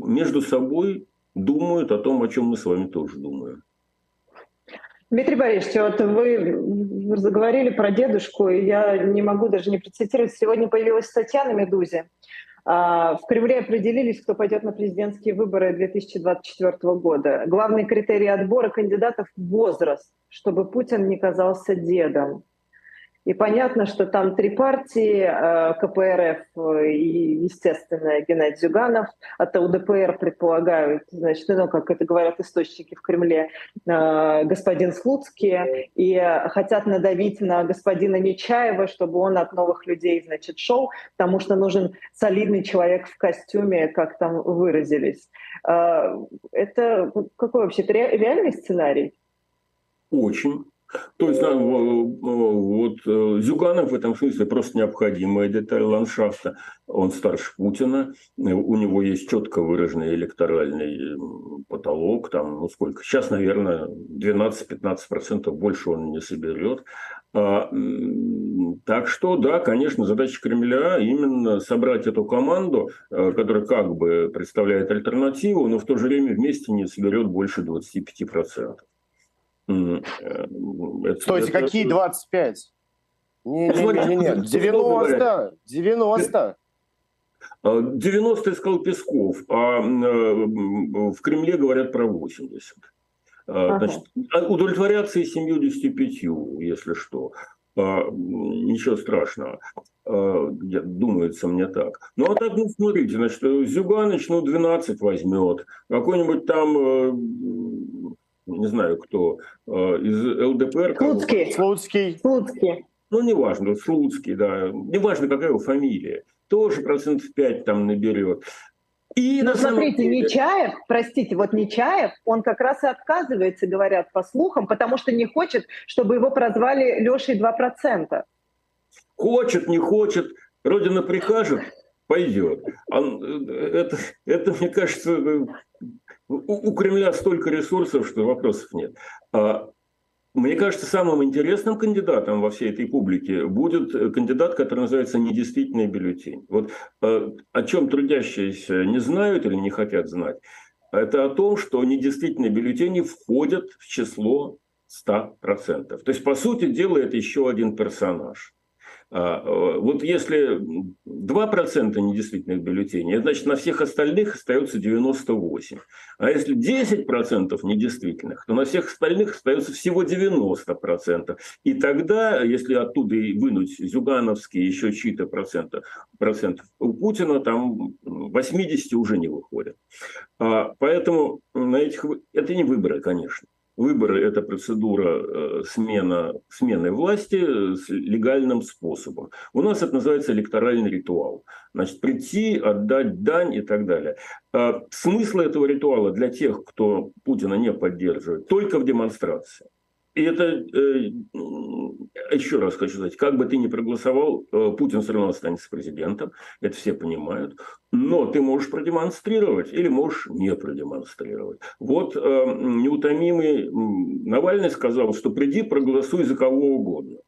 между собой думают о том, о чем мы с вами тоже думаем. Дмитрий Борисович, вот вы заговорили про дедушку, и я не могу даже не процитировать. Сегодня появилась статья на «Медузе». А, в Кремле определились, кто пойдет на президентские выборы 2024 года. Главный критерий отбора кандидатов – возраст, чтобы Путин не казался дедом. И понятно, что там три партии, э, КПРФ и, естественно, Геннадий Зюганов. От УДПР предполагают, значит, ну, как это говорят источники в Кремле, э, господин Слуцкий. И хотят надавить на господина Нечаева, чтобы он от новых людей, значит, шел, потому что нужен солидный человек в костюме, как там выразились. Э, это какой вообще-то реальный сценарий? Очень. То есть вот э, Зюганов в этом смысле просто необходимая деталь ландшафта. Он старше Путина, у него есть четко выраженный электоральный потолок, там, ну сколько, сейчас, наверное, 12-15% больше он не соберет. А, так что, да, конечно, задача Кремля именно собрать эту команду, э, которая как бы представляет альтернативу, но в то же время вместе не соберет больше 25%. Стойте, это... какие 25? Не, не, не, не, 90, 90. 90 сказал Песков, а в Кремле говорят про 80. А, значит, а удовлетворяться и 75, если что. А, ничего страшного. Думается мне так. Ну, а так, ну, смотрите, значит, Зюганыч, ну, 12 возьмет. Какой-нибудь там э, не знаю кто, э, из ЛДПР. Слуцкий. Слуцкий. Слуцкий. Ну, неважно, Слуцкий, да. Неважно, какая его фамилия. Тоже процентов 5 там наберет. И Но смотрите, деле... Нечаев, простите, вот Нечаев, он как раз и отказывается, говорят по слухам, потому что не хочет, чтобы его прозвали Лешей 2%. Хочет, не хочет, Родина прикажет, пойдет. А, э, это, это, мне кажется, у, у Кремля столько ресурсов, что вопросов нет. А, мне кажется, самым интересным кандидатом во всей этой публике будет кандидат, который называется недействительный бюллетень. Вот а, о чем трудящиеся не знают или не хотят знать, это о том, что недействительные бюллетени входят в число 100%. То есть, по сути дела, это еще один персонаж. А, вот если 2% недействительных бюллетеней, значит на всех остальных остается 98. А если 10% недействительных, то на всех остальных остается всего 90%. И тогда, если оттуда и вынуть зюгановские еще чьи-то проценты, процентов, у Путина там 80 уже не выходит. А, поэтому на этих... это не выборы, конечно. Выборы – это процедура э, смена, смены власти с легальным способом. У нас это называется электоральный ритуал. Значит, прийти, отдать дань и так далее. А смысл этого ритуала для тех, кто Путина не поддерживает, только в демонстрации. И это, э, еще раз хочу сказать, как бы ты ни проголосовал, э, Путин все равно останется президентом, это все понимают, но ты можешь продемонстрировать или можешь не продемонстрировать. Вот э, неутомимый Навальный сказал, что приди, проголосуй за кого угодно.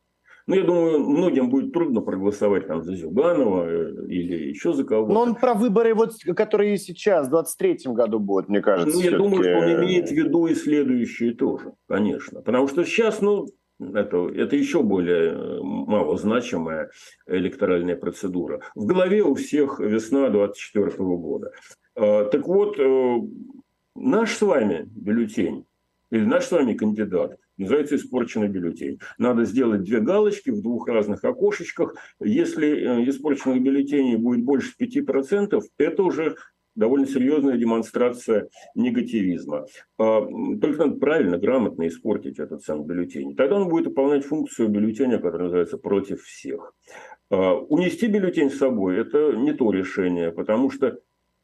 Ну, я думаю, многим будет трудно проголосовать там за Зюганова э, или еще за кого-то. Но он про выборы, вот, которые сейчас, в 23 году будут, мне кажется. Ну, я думаю, что он имеет в виду и следующие тоже, конечно. Потому что сейчас, ну, это, это еще более э, малозначимая электоральная процедура. В голове у всех весна 24 года. А, так вот, э, наш с вами бюллетень, или наш с вами кандидат, называется испорченный бюллетень. Надо сделать две галочки в двух разных окошечках. Если э, испорченных бюллетеней будет больше 5%, это уже довольно серьезная демонстрация негативизма. А, только надо правильно, грамотно испортить этот сам бюллетень. Тогда он будет выполнять функцию бюллетеня, который называется «против всех». А, унести бюллетень с собой – это не то решение, потому что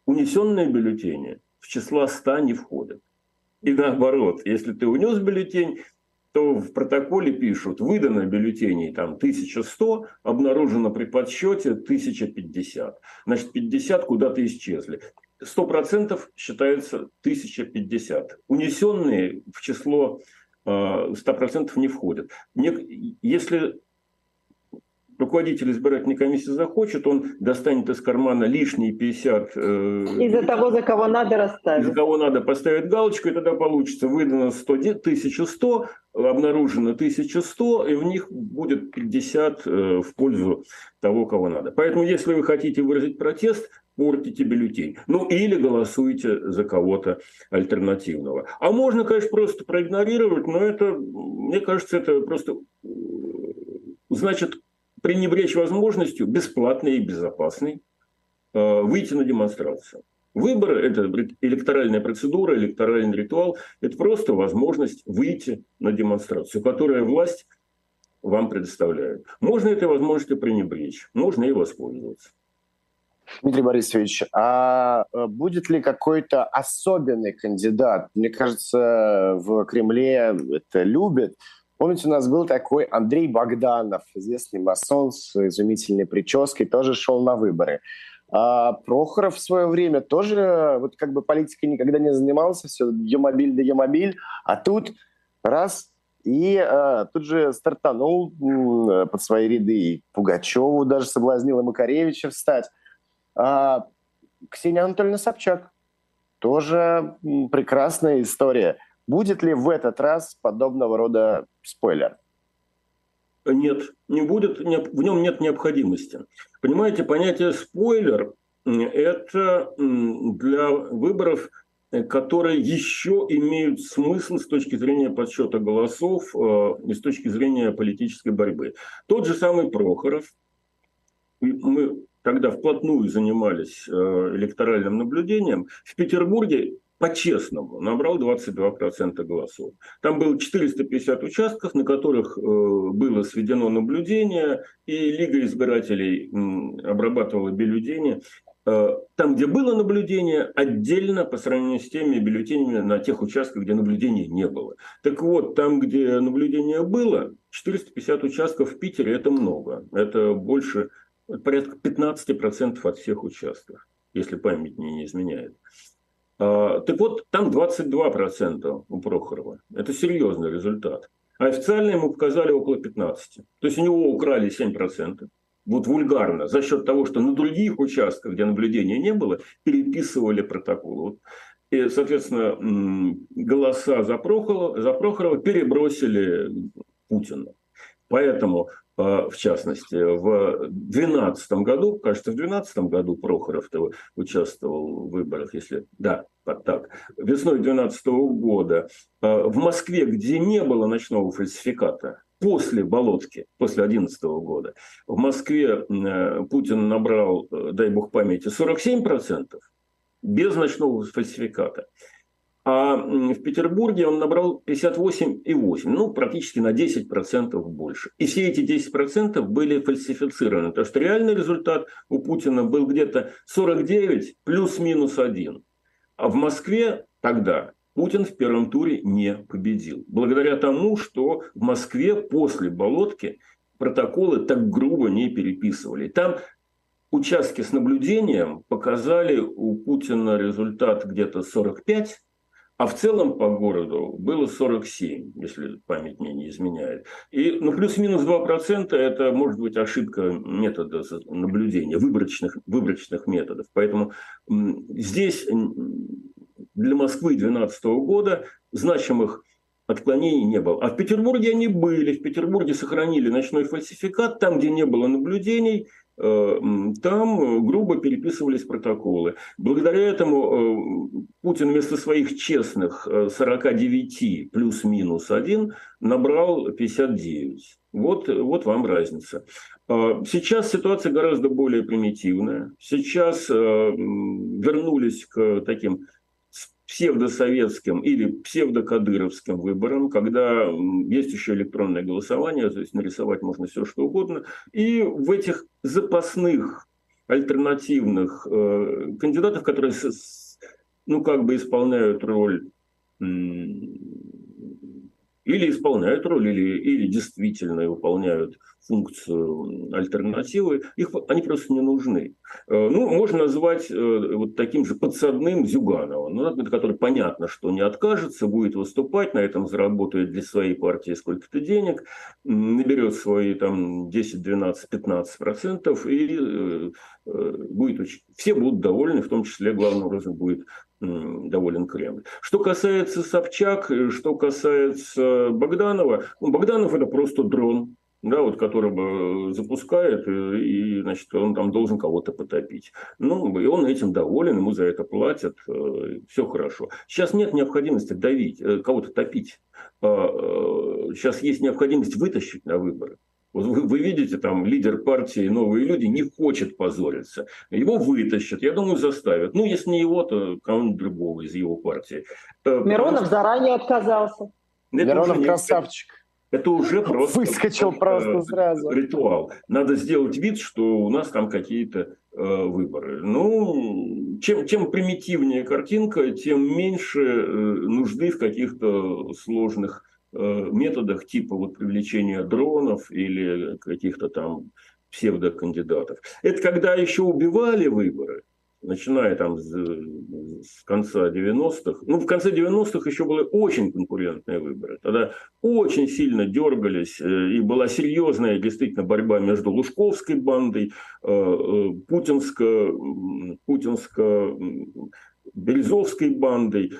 унесенные бюллетени в число 100 не входят. И наоборот, если ты унес бюллетень, то в протоколе пишут, выдано бюллетеней там 1100, обнаружено при подсчете 1050. Значит, 50 куда-то исчезли. 100% считается 1050. Унесенные в число 100% э, не входят. Если руководитель избирательной комиссии захочет, он достанет из кармана лишние 50... Э, Из-за того, за кого надо расставить. За кого надо поставить галочку, и тогда получится выдано 100, 1100, обнаружено 1100, и в них будет 50 э, в пользу того, кого надо. Поэтому, если вы хотите выразить протест, портите бюллетень. Ну, или голосуйте за кого-то альтернативного. А можно, конечно, просто проигнорировать, но это, мне кажется, это просто значит пренебречь возможностью бесплатной и безопасной э, выйти на демонстрацию. Выборы – это электоральная процедура, электоральный ритуал. Это просто возможность выйти на демонстрацию, которую власть вам предоставляет. Можно этой возможностью пренебречь, можно и воспользоваться. Дмитрий Борисович, а э, будет ли какой-то особенный кандидат? Мне кажется, в Кремле это любят. Помните, у нас был такой Андрей Богданов, известный масон с изумительной прической, тоже шел на выборы. А Прохоров в свое время тоже вот как бы политикой никогда не занимался, все Емобиль да Емобиль, а тут раз и а, тут же стартанул под свои ряды и Пугачеву даже соблазнил и Макаревича встать. А Ксения Анатольевна Собчак тоже прекрасная история. Будет ли в этот раз подобного рода спойлер? Нет, не будет, в нем нет необходимости. Понимаете, понятие спойлер – это для выборов, которые еще имеют смысл с точки зрения подсчета голосов э, и с точки зрения политической борьбы. Тот же самый Прохоров, мы тогда вплотную занимались э, электоральным наблюдением, в Петербурге по-честному набрал 22% голосов. Там было 450 участков, на которых э, было сведено наблюдение, и Лига избирателей обрабатывала бюллетени. Э, там, где было наблюдение, отдельно по сравнению с теми бюллетенями на тех участках, где наблюдения не было. Так вот, там, где наблюдение было, 450 участков в Питере – это много. Это больше, порядка 15% от всех участков, если память не изменяет. А, так вот, там 22% у Прохорова. Это серьезный результат. А официально ему показали около 15%. То есть у него украли 7%. Вот вульгарно, за счет того, что на других участках, где наблюдения не было, переписывали протокол. И, соответственно, голоса за Прохорова, за Прохорова перебросили Путина. Поэтому в частности, в 2012 году, кажется, в 2012 году Прохоров участвовал в выборах, если да, так, весной 2012 года, а, в Москве, где не было ночного фальсификата, после Болотки, после 2011 года, в Москве э, Путин набрал, э, дай бог памяти, 47% без ночного фальсификата. А в Петербурге он набрал 58,8, ну, практически на 10% больше. И все эти 10% были фальсифицированы. То что реальный результат у Путина был где-то 49 плюс-минус 1. А в Москве тогда Путин в первом туре не победил. Благодаря тому, что в Москве после Болотки протоколы так грубо не переписывали. Там участки с наблюдением показали у Путина результат где-то 45, А в целом по городу было 47, если память мне не изменяет. И ну, плюс-минус 2% это может быть ошибка метода наблюдения, выборочных, выборочных методов. Поэтому здесь для Москвы 2012 года значимых отклонений не было. А в Петербурге они были. В Петербурге сохранили ночной фальсификат. Там, где не было наблюдений, там грубо переписывались протоколы. Благодаря этому э, Путин вместо своих честных 49 э, плюс-минус 1 набрал 59. Вот, вот вам разница. Сейчас ситуация гораздо более примитивная. Сейчас вернулись к таким псевдосоветским или псевдокадыровским выборам, когда есть еще электронное голосование, то есть нарисовать можно все что угодно. И в этих запасных альтернативных э, кандидатов, которые с, ну, как бы исполняют роль или исполняют роль, или, или действительно выполняют функцию альтернативы, их, они просто не нужны. Э, ну, можно назвать э, вот таким же подсадным Зюганова, ну, который понятно, что не откажется, будет выступать, на этом заработает для своей партии сколько-то денег, наберет свои там 10, 12, 15 процентов и э, будет очень... Все будут довольны, в том числе главным образом будет доволен Кремль. Что касается Собчак, что касается Богданова, ну, Богданов это просто дрон, да, вот которого запускает, э, и, значит, он там должен кого-то потопить. Ну, и он этим доволен, ему за это платят, э, все хорошо. Сейчас нет необходимости давить, э, кого-то топить. Сейчас есть необходимость вытащить на выборы. Вот вы, вы видите, там лидер партии «Новые люди» не хочет позориться. Его вытащат, я думаю, заставят. Ну, если не его, то кого-нибудь другого из его партии. Миронов Потому... заранее отказался. Это Миронов красавчик. Это уже просто... Выскочил просто сразу. Ритуал. Надо сделать вид, что у нас там какие-то э, выборы. Ну, чем, чем примитивнее картинка, тем меньше э, нужды в каких-то сложных э, методах типа вот привлечения дронов или каких-то там псевдокандидатов. Это когда еще убивали выборы, начиная там с, с конца 90-х. Ну, в конце 90-х еще были очень конкурентные выборы. Тогда очень сильно дергались, э, и была серьезная действительно борьба между Лужковской бандой, э, э, путинско, путинско Березовской бандой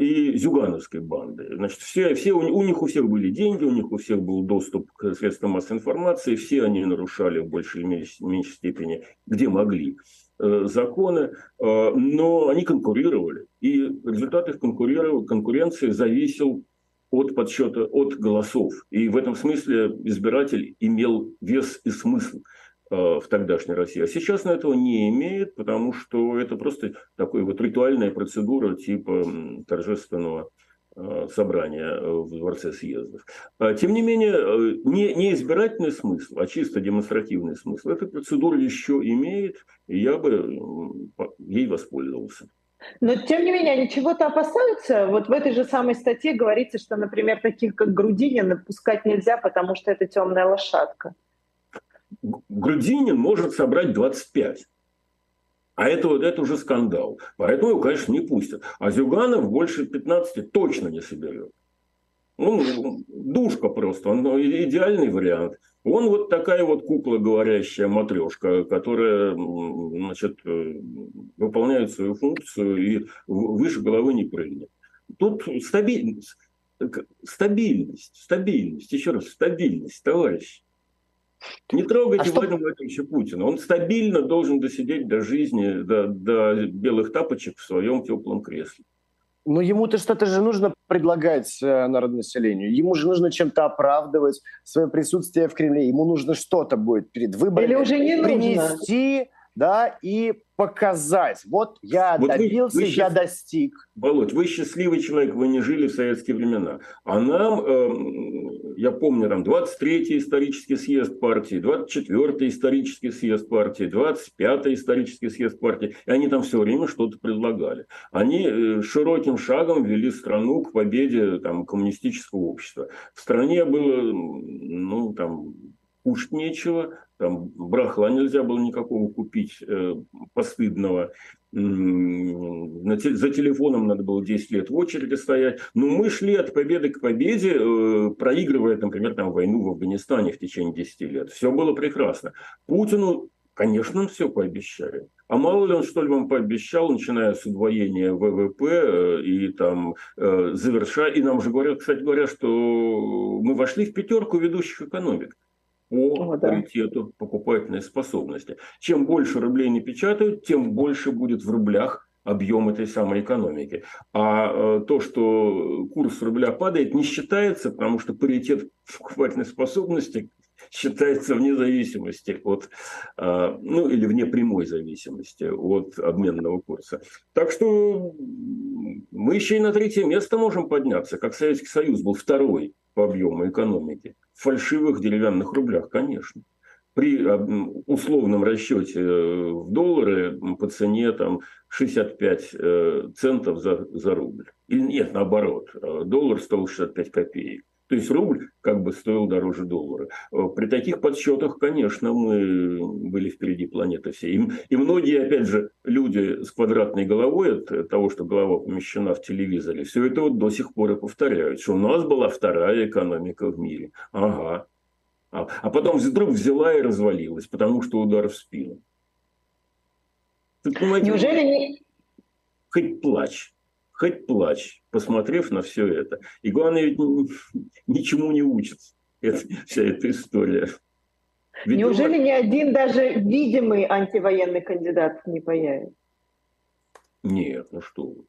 и Зюгановской бандой. Значит, все, все, у них у всех были деньги, у них у всех был доступ к средствам массовой информации, все они нарушали в большей или меньшей степени, где могли. Э, законы, э, но они конкурировали. И результат их конкуренции зависел от подсчета, от голосов. И в этом смысле избиратель имел вес и смысл э, в тогдашней России. А сейчас на этого не имеет, потому что это просто такая вот ритуальная процедура типа торжественного Э, собрания э, в Дворце съездов. А, тем не менее, э, не, не избирательный смысл, а чисто демонстративный смысл эта процедура еще имеет, и я бы ей воспользовался. Но, тем не менее, они чего-то опасаются. Вот в этой же самой статье говорится, что, например, таких, как Грудинин, пускать нельзя, потому что это темная лошадка. Грудинин может собрать 25. А это, вот, это уже скандал. Поэтому его, конечно, не пустят. А Зюганов больше 15 точно не соберет. Ну, душка просто, он идеальный вариант. Он вот такая вот кукла говорящая матрешка, которая значит, э, выполняет свою функцию и выше головы не прыгнет. Тут стабильность, стабильность, стабильность, еще раз, стабильность, товарищи. Не трогайте а что... Владимира Владимировича Путина. Он стабильно должен досидеть до жизни, до, до белых тапочек в своем теплом кресле. Но ему-то что-то же нужно предлагать э, народонаселению. Ему же нужно чем-то оправдывать свое присутствие в Кремле. Ему нужно что-то будет перед выборами Или уже не принести. Нужно да, и показать. Вот я вот добился, вы, вы я достиг. Володь, вы счастливый человек, вы не жили в советские времена. А нам, э, я помню, там 23-й исторический съезд партии, 24-й исторический съезд партии, 25-й исторический съезд партии, и они там все время что-то предлагали. Они э, широким шагом вели страну к победе там, коммунистического общества. В стране было, ну, там, кушать нечего, там брахла нельзя было никакого купить э, постыдного. За телефоном надо было 10 лет в очереди стоять. Но мы шли от победы к победе, э, проигрывая, например, там, войну в Афганистане в течение 10 лет. Все было прекрасно. Путину, конечно, он все пообещали. А мало ли он что ли вам пообещал, начиная с удвоения ВВП э, и там э, завершая. И нам уже говорят, кстати говоря, что мы вошли в пятерку ведущих экономик по О, да. паритету покупательной способности. Чем больше рублей не печатают, тем больше будет в рублях объем этой самой экономики. А э, то, что курс рубля падает, не считается, потому что паритет покупательной способности считается вне зависимости от, э, ну или вне прямой зависимости от обменного курса. Так что мы еще и на третье место можем подняться, как Советский Союз был второй по объему экономики фальшивых деревянных рублях, конечно. При условном расчете э, в доллары по цене там, 65 э, центов за, за рубль. Или нет, наоборот, э, доллар стоил 65 копеек. То есть рубль как бы стоил дороже доллара. При таких подсчетах, конечно, мы были впереди планеты всей. И, и многие, опять же, люди с квадратной головой от того, что голова помещена в телевизоре, все это вот до сих пор и повторяют, что у нас была вторая экономика в мире. Ага. А, а потом вдруг взяла и развалилась, потому что удар в спину. Ты, Неужели не... Хоть плачь хоть плачь, посмотрев на все это. И главное, ведь ничему не учится это, вся эта история. Ведь Неужели он... ни один даже видимый антивоенный кандидат не появится? Нет, ну что вы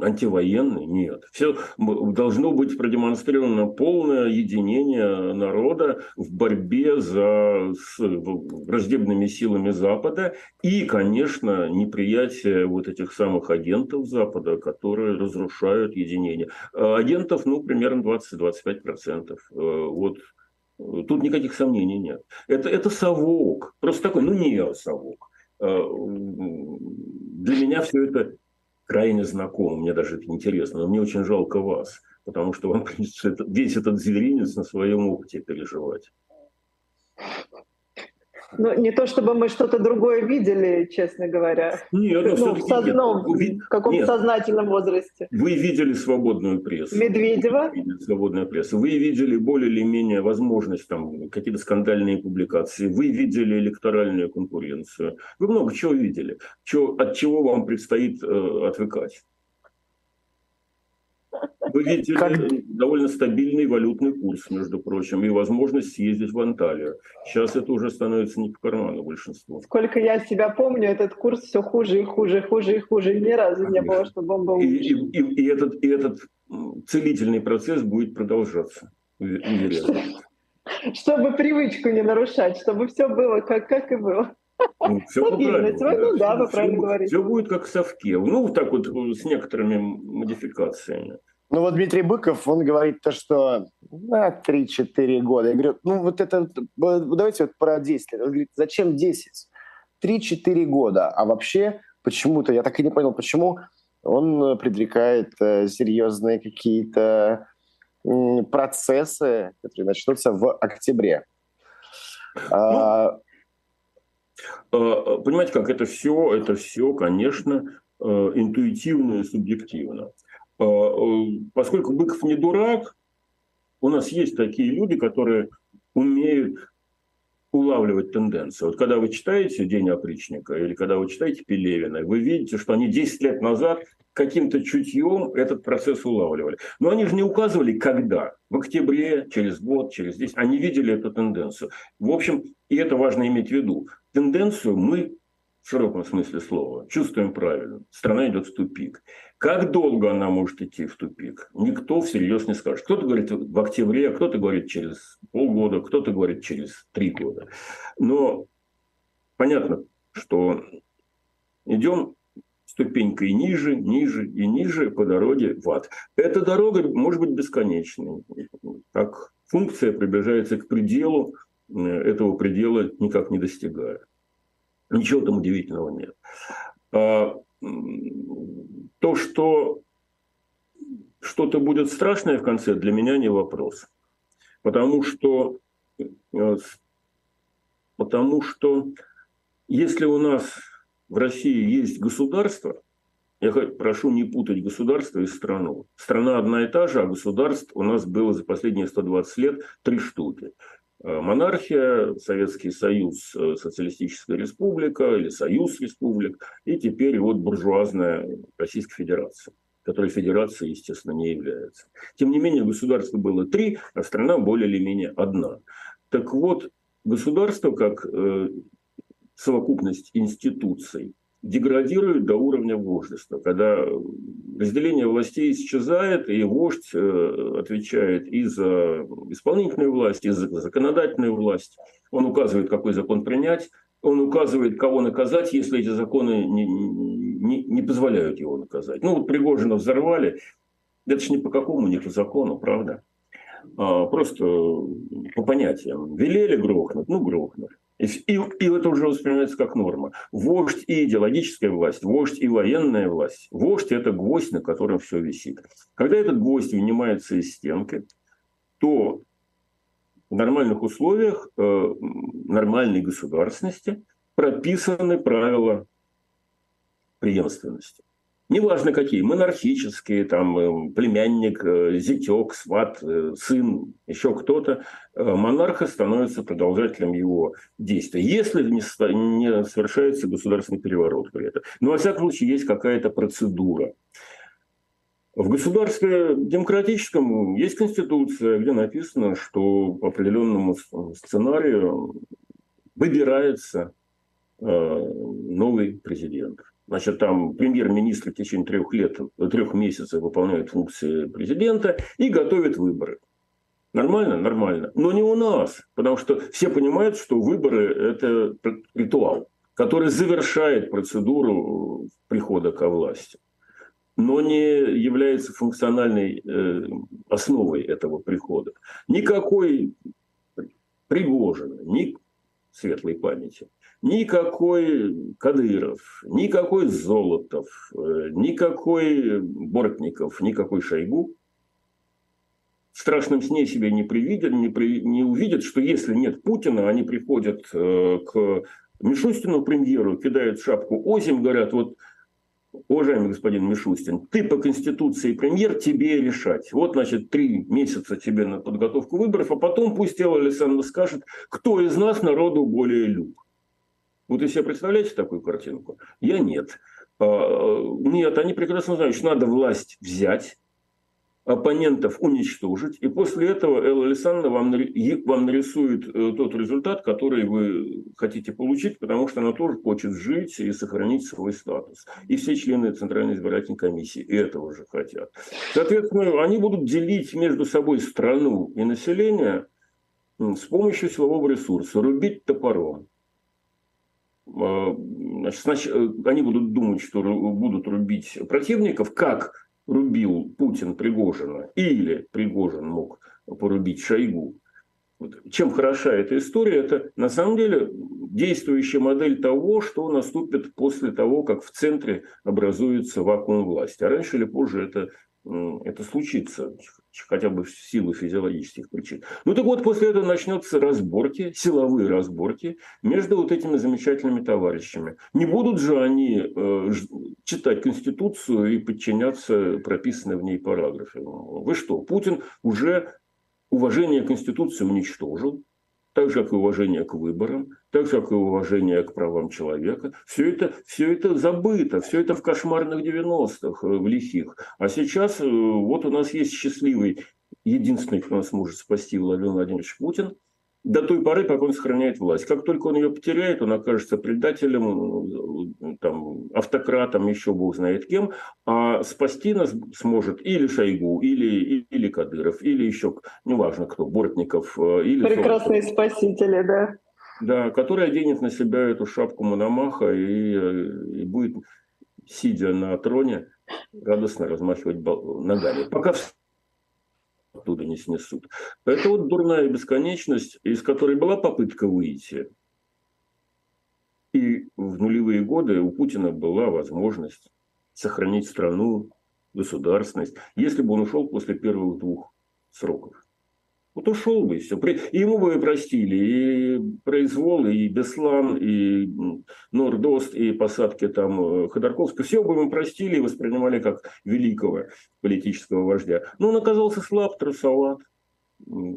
антивоенный? Нет. Все должно быть продемонстрировано полное единение народа в борьбе за, с враждебными силами Запада и, конечно, неприятие вот этих самых агентов Запада, которые разрушают единение. А агентов, ну, примерно 20-25%. Э, вот Тут никаких сомнений нет. Это, это совок. Просто такой, ну, не совок. Э, для меня все это крайне знаком, мне даже это интересно, но мне очень жалко вас, потому что вам придется весь этот зверинец на своем опыте переживать. Ну, не то чтобы мы что-то другое видели, честно говоря. Нет, ну, в, сознанном, в каком-то сознательном возрасте. Вы видели свободную прессу. Медведева? Свободная пресса. Вы видели более или менее возможность, там, какие-то скандальные публикации. Вы видели электоральную конкуренцию. Вы много чего видели. Чего, от чего вам предстоит э, отвыкать. Вы видели как... довольно стабильный валютный курс, между прочим, и возможность съездить в Анталию. Сейчас это уже становится не по карману большинству. Сколько я себя помню, этот курс все хуже и хуже, хуже и хуже. Ни разу Конечно. не было, чтобы он был и, и, и, и, этот, и этот целительный процесс будет продолжаться. Чтобы привычку не нарушать, чтобы все было как, как и было. Ну, все Стабильность. Ну, да, вы правильно говорите. Все будет как в совке. Ну, так вот, с некоторыми модификациями. Ну вот Дмитрий Быков, он говорит то, что на 3-4 года. Я говорю, ну вот это, давайте вот про 10 лет. Он говорит, зачем 10? 3-4 года. А вообще, почему-то, я так и не понял, почему он предрекает э, серьезные какие-то процессы, которые начнутся в октябре. Ну, а, понимаете, как это все, это все, конечно, э, интуитивно и субъективно. Э, поскольку Быков не дурак, у нас есть такие люди, которые умеют улавливать тенденции. Вот когда вы читаете «День опричника» или когда вы читаете Пелевина, вы видите, что они 10 лет назад каким-то чутьем этот процесс улавливали. Но они же не указывали, когда. В октябре, через год, через 10. Они видели эту тенденцию. В общем, и это важно иметь в виду. Тенденцию мы в широком смысле слова чувствуем правильно. Страна идет в тупик. Как долго она может идти в тупик, никто всерьез не скажет. Кто-то говорит в октябре, кто-то говорит через полгода, кто-то говорит через три года. Но понятно, что идем ступенькой ниже, ниже и ниже по дороге в ад. Эта дорога может быть бесконечной. Как функция приближается к пределу, этого предела никак не достигая. Ничего там удивительного нет. А, то, что что-то будет страшное в конце, для меня не вопрос. Потому что, э, потому что если у нас в России есть государство, я прошу не путать государство и страну. Страна одна и та же, а государств у нас было за последние 120 лет три штуки. Э, монархия, Советский Союз, э, Социалистическая Республика или Союз Республик, и теперь вот буржуазная Российская Федерация которой федерацией, естественно, не является. Тем не менее, государство было три, а страна более или менее одна. Так вот, государство как э, совокупность институций деградирует до уровня вождества, когда разделение властей исчезает, и вождь э, отвечает и за исполнительную власть, и за законодательную власть. Он указывает, какой закон принять, он указывает, кого наказать, если эти законы не, не, не позволяют его наказать. Ну, вот Пригожина взорвали, это же не по какому, не закону, правда? А, просто по понятиям. Велели грохнуть, ну, грохнули. И, и, и это уже воспринимается как норма. Вождь и идеологическая власть, вождь и военная власть. Вождь – это гвоздь, на котором все висит. Когда этот гвоздь вынимается из стенки, то в нормальных условиях э, нормальной государственности прописаны правила преемственности. Неважно какие, монархические, там, э, племянник, э, зятек, сват, э, сын, еще кто-то, монарха становится продолжателем его действия, если не, совершается государственный переворот при этом. Но, во всяком случае, есть какая-то процедура. В государстве демократическом есть конституция, где написано, что по определенному сценарию выбирается новый президент. Значит, там премьер-министр в течение трех лет, трех месяцев выполняет функции президента и готовит выборы. Нормально? Нормально. Но не у нас, потому что все понимают, что выборы – это ритуал, который завершает процедуру прихода ко власти, но не является функциональной э, основой этого прихода. Никакой Пригожина, ни светлой памяти – Никакой Кадыров, никакой Золотов, э, никакой Бортников, никакой Шойгу в страшном сне себе не, привидят, не, при, не увидят, что если нет Путина, они приходят э, к Мишустину, премьеру, кидают шапку озим, говорят, вот уважаемый господин Мишустин, ты по Конституции премьер, тебе решать. Вот, значит, три месяца тебе на подготовку выборов, а потом пусть Элла Александровна скажет, кто из нас народу более люб. Вот если себе представляете такую картинку? Я нет. А, нет, они прекрасно знают, что надо власть взять, оппонентов уничтожить, и после этого Элла Александровна вам, вам нарисует э, тот результат, который вы хотите получить, потому что она тоже хочет жить и сохранить свой статус. И все члены Центральной избирательной комиссии этого же хотят. Соответственно, они будут делить между собой страну и население с помощью силового ресурса, рубить топором. А, значит, э, они будут думать, что будут рубить противников, как рубил Путин Пригожина, или Пригожин мог порубить Шойгу. Вот. Чем хороша эта история? Это на самом деле действующая модель того, что наступит после того, как в центре образуется вакуум власти. А раньше или позже это это случится, хотя бы в силу физиологических причин. Ну так вот, после этого начнутся разборки, силовые разборки между вот этими замечательными товарищами. Не будут же они э, читать Конституцию и подчиняться прописанной в ней параграфе. Вы что, Путин уже уважение к Конституции уничтожил, так же, как и уважение к выборам, так как и уважение к правам человека. Все это, все это забыто, все это в кошмарных 90-х, э, в лихих. А сейчас э, вот у нас есть счастливый, единственный, кто нас может спасти, Владимир Владимирович Путин – до той поры, пока он сохраняет власть. Как только он ее потеряет, он окажется предателем, там, автократом, еще бог знает кем, а спасти нас сможет или Шойгу, или, или Кадыров, или еще, неважно кто, Бортников. Э, или Прекрасные Солнцев. спасители, да. Да, который оденет на себя эту шапку Мономаха и, и будет, сидя на троне, радостно размахивать ногами. Пока оттуда не снесут. Это вот дурная бесконечность, из которой была попытка выйти. И в нулевые годы у Путина была возможность сохранить страну, государственность, если бы он ушел после первых двух сроков. Вот ушел бы, и все. И ему бы простили и произвол, и Беслан, и Нордост, и посадки там э, Ходорковского. Все бы ему простили и воспринимали как великого политического вождя. Но он оказался слаб, трусоват.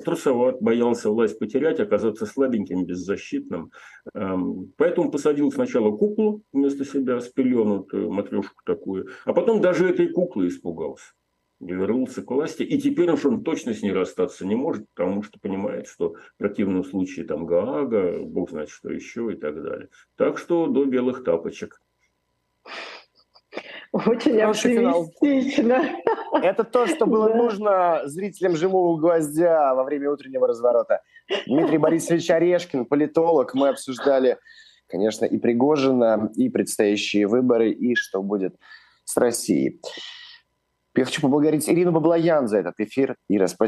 Трусоват, боялся власть потерять, оказаться слабеньким, беззащитным. Эм, поэтому посадил сначала куклу вместо себя, спеленутую матрешку такую, а потом даже этой куклы испугался вернулся к власти, и теперь уж он точно с ней расстаться не может, потому что понимает, что в противном случае там Гаага, бог знает что еще и так далее. Так что до белых тапочек. Очень Хороший оптимистично. Финал. Это то, что было да. нужно зрителям «Живого гвоздя» во время утреннего разворота. Дмитрий Борисович Орешкин, политолог. Мы обсуждали, конечно, и Пригожина, и предстоящие выборы, и что будет с Россией. Я хочу поблагодарить Ирину Баблоян за этот эфир. Ира, спасибо.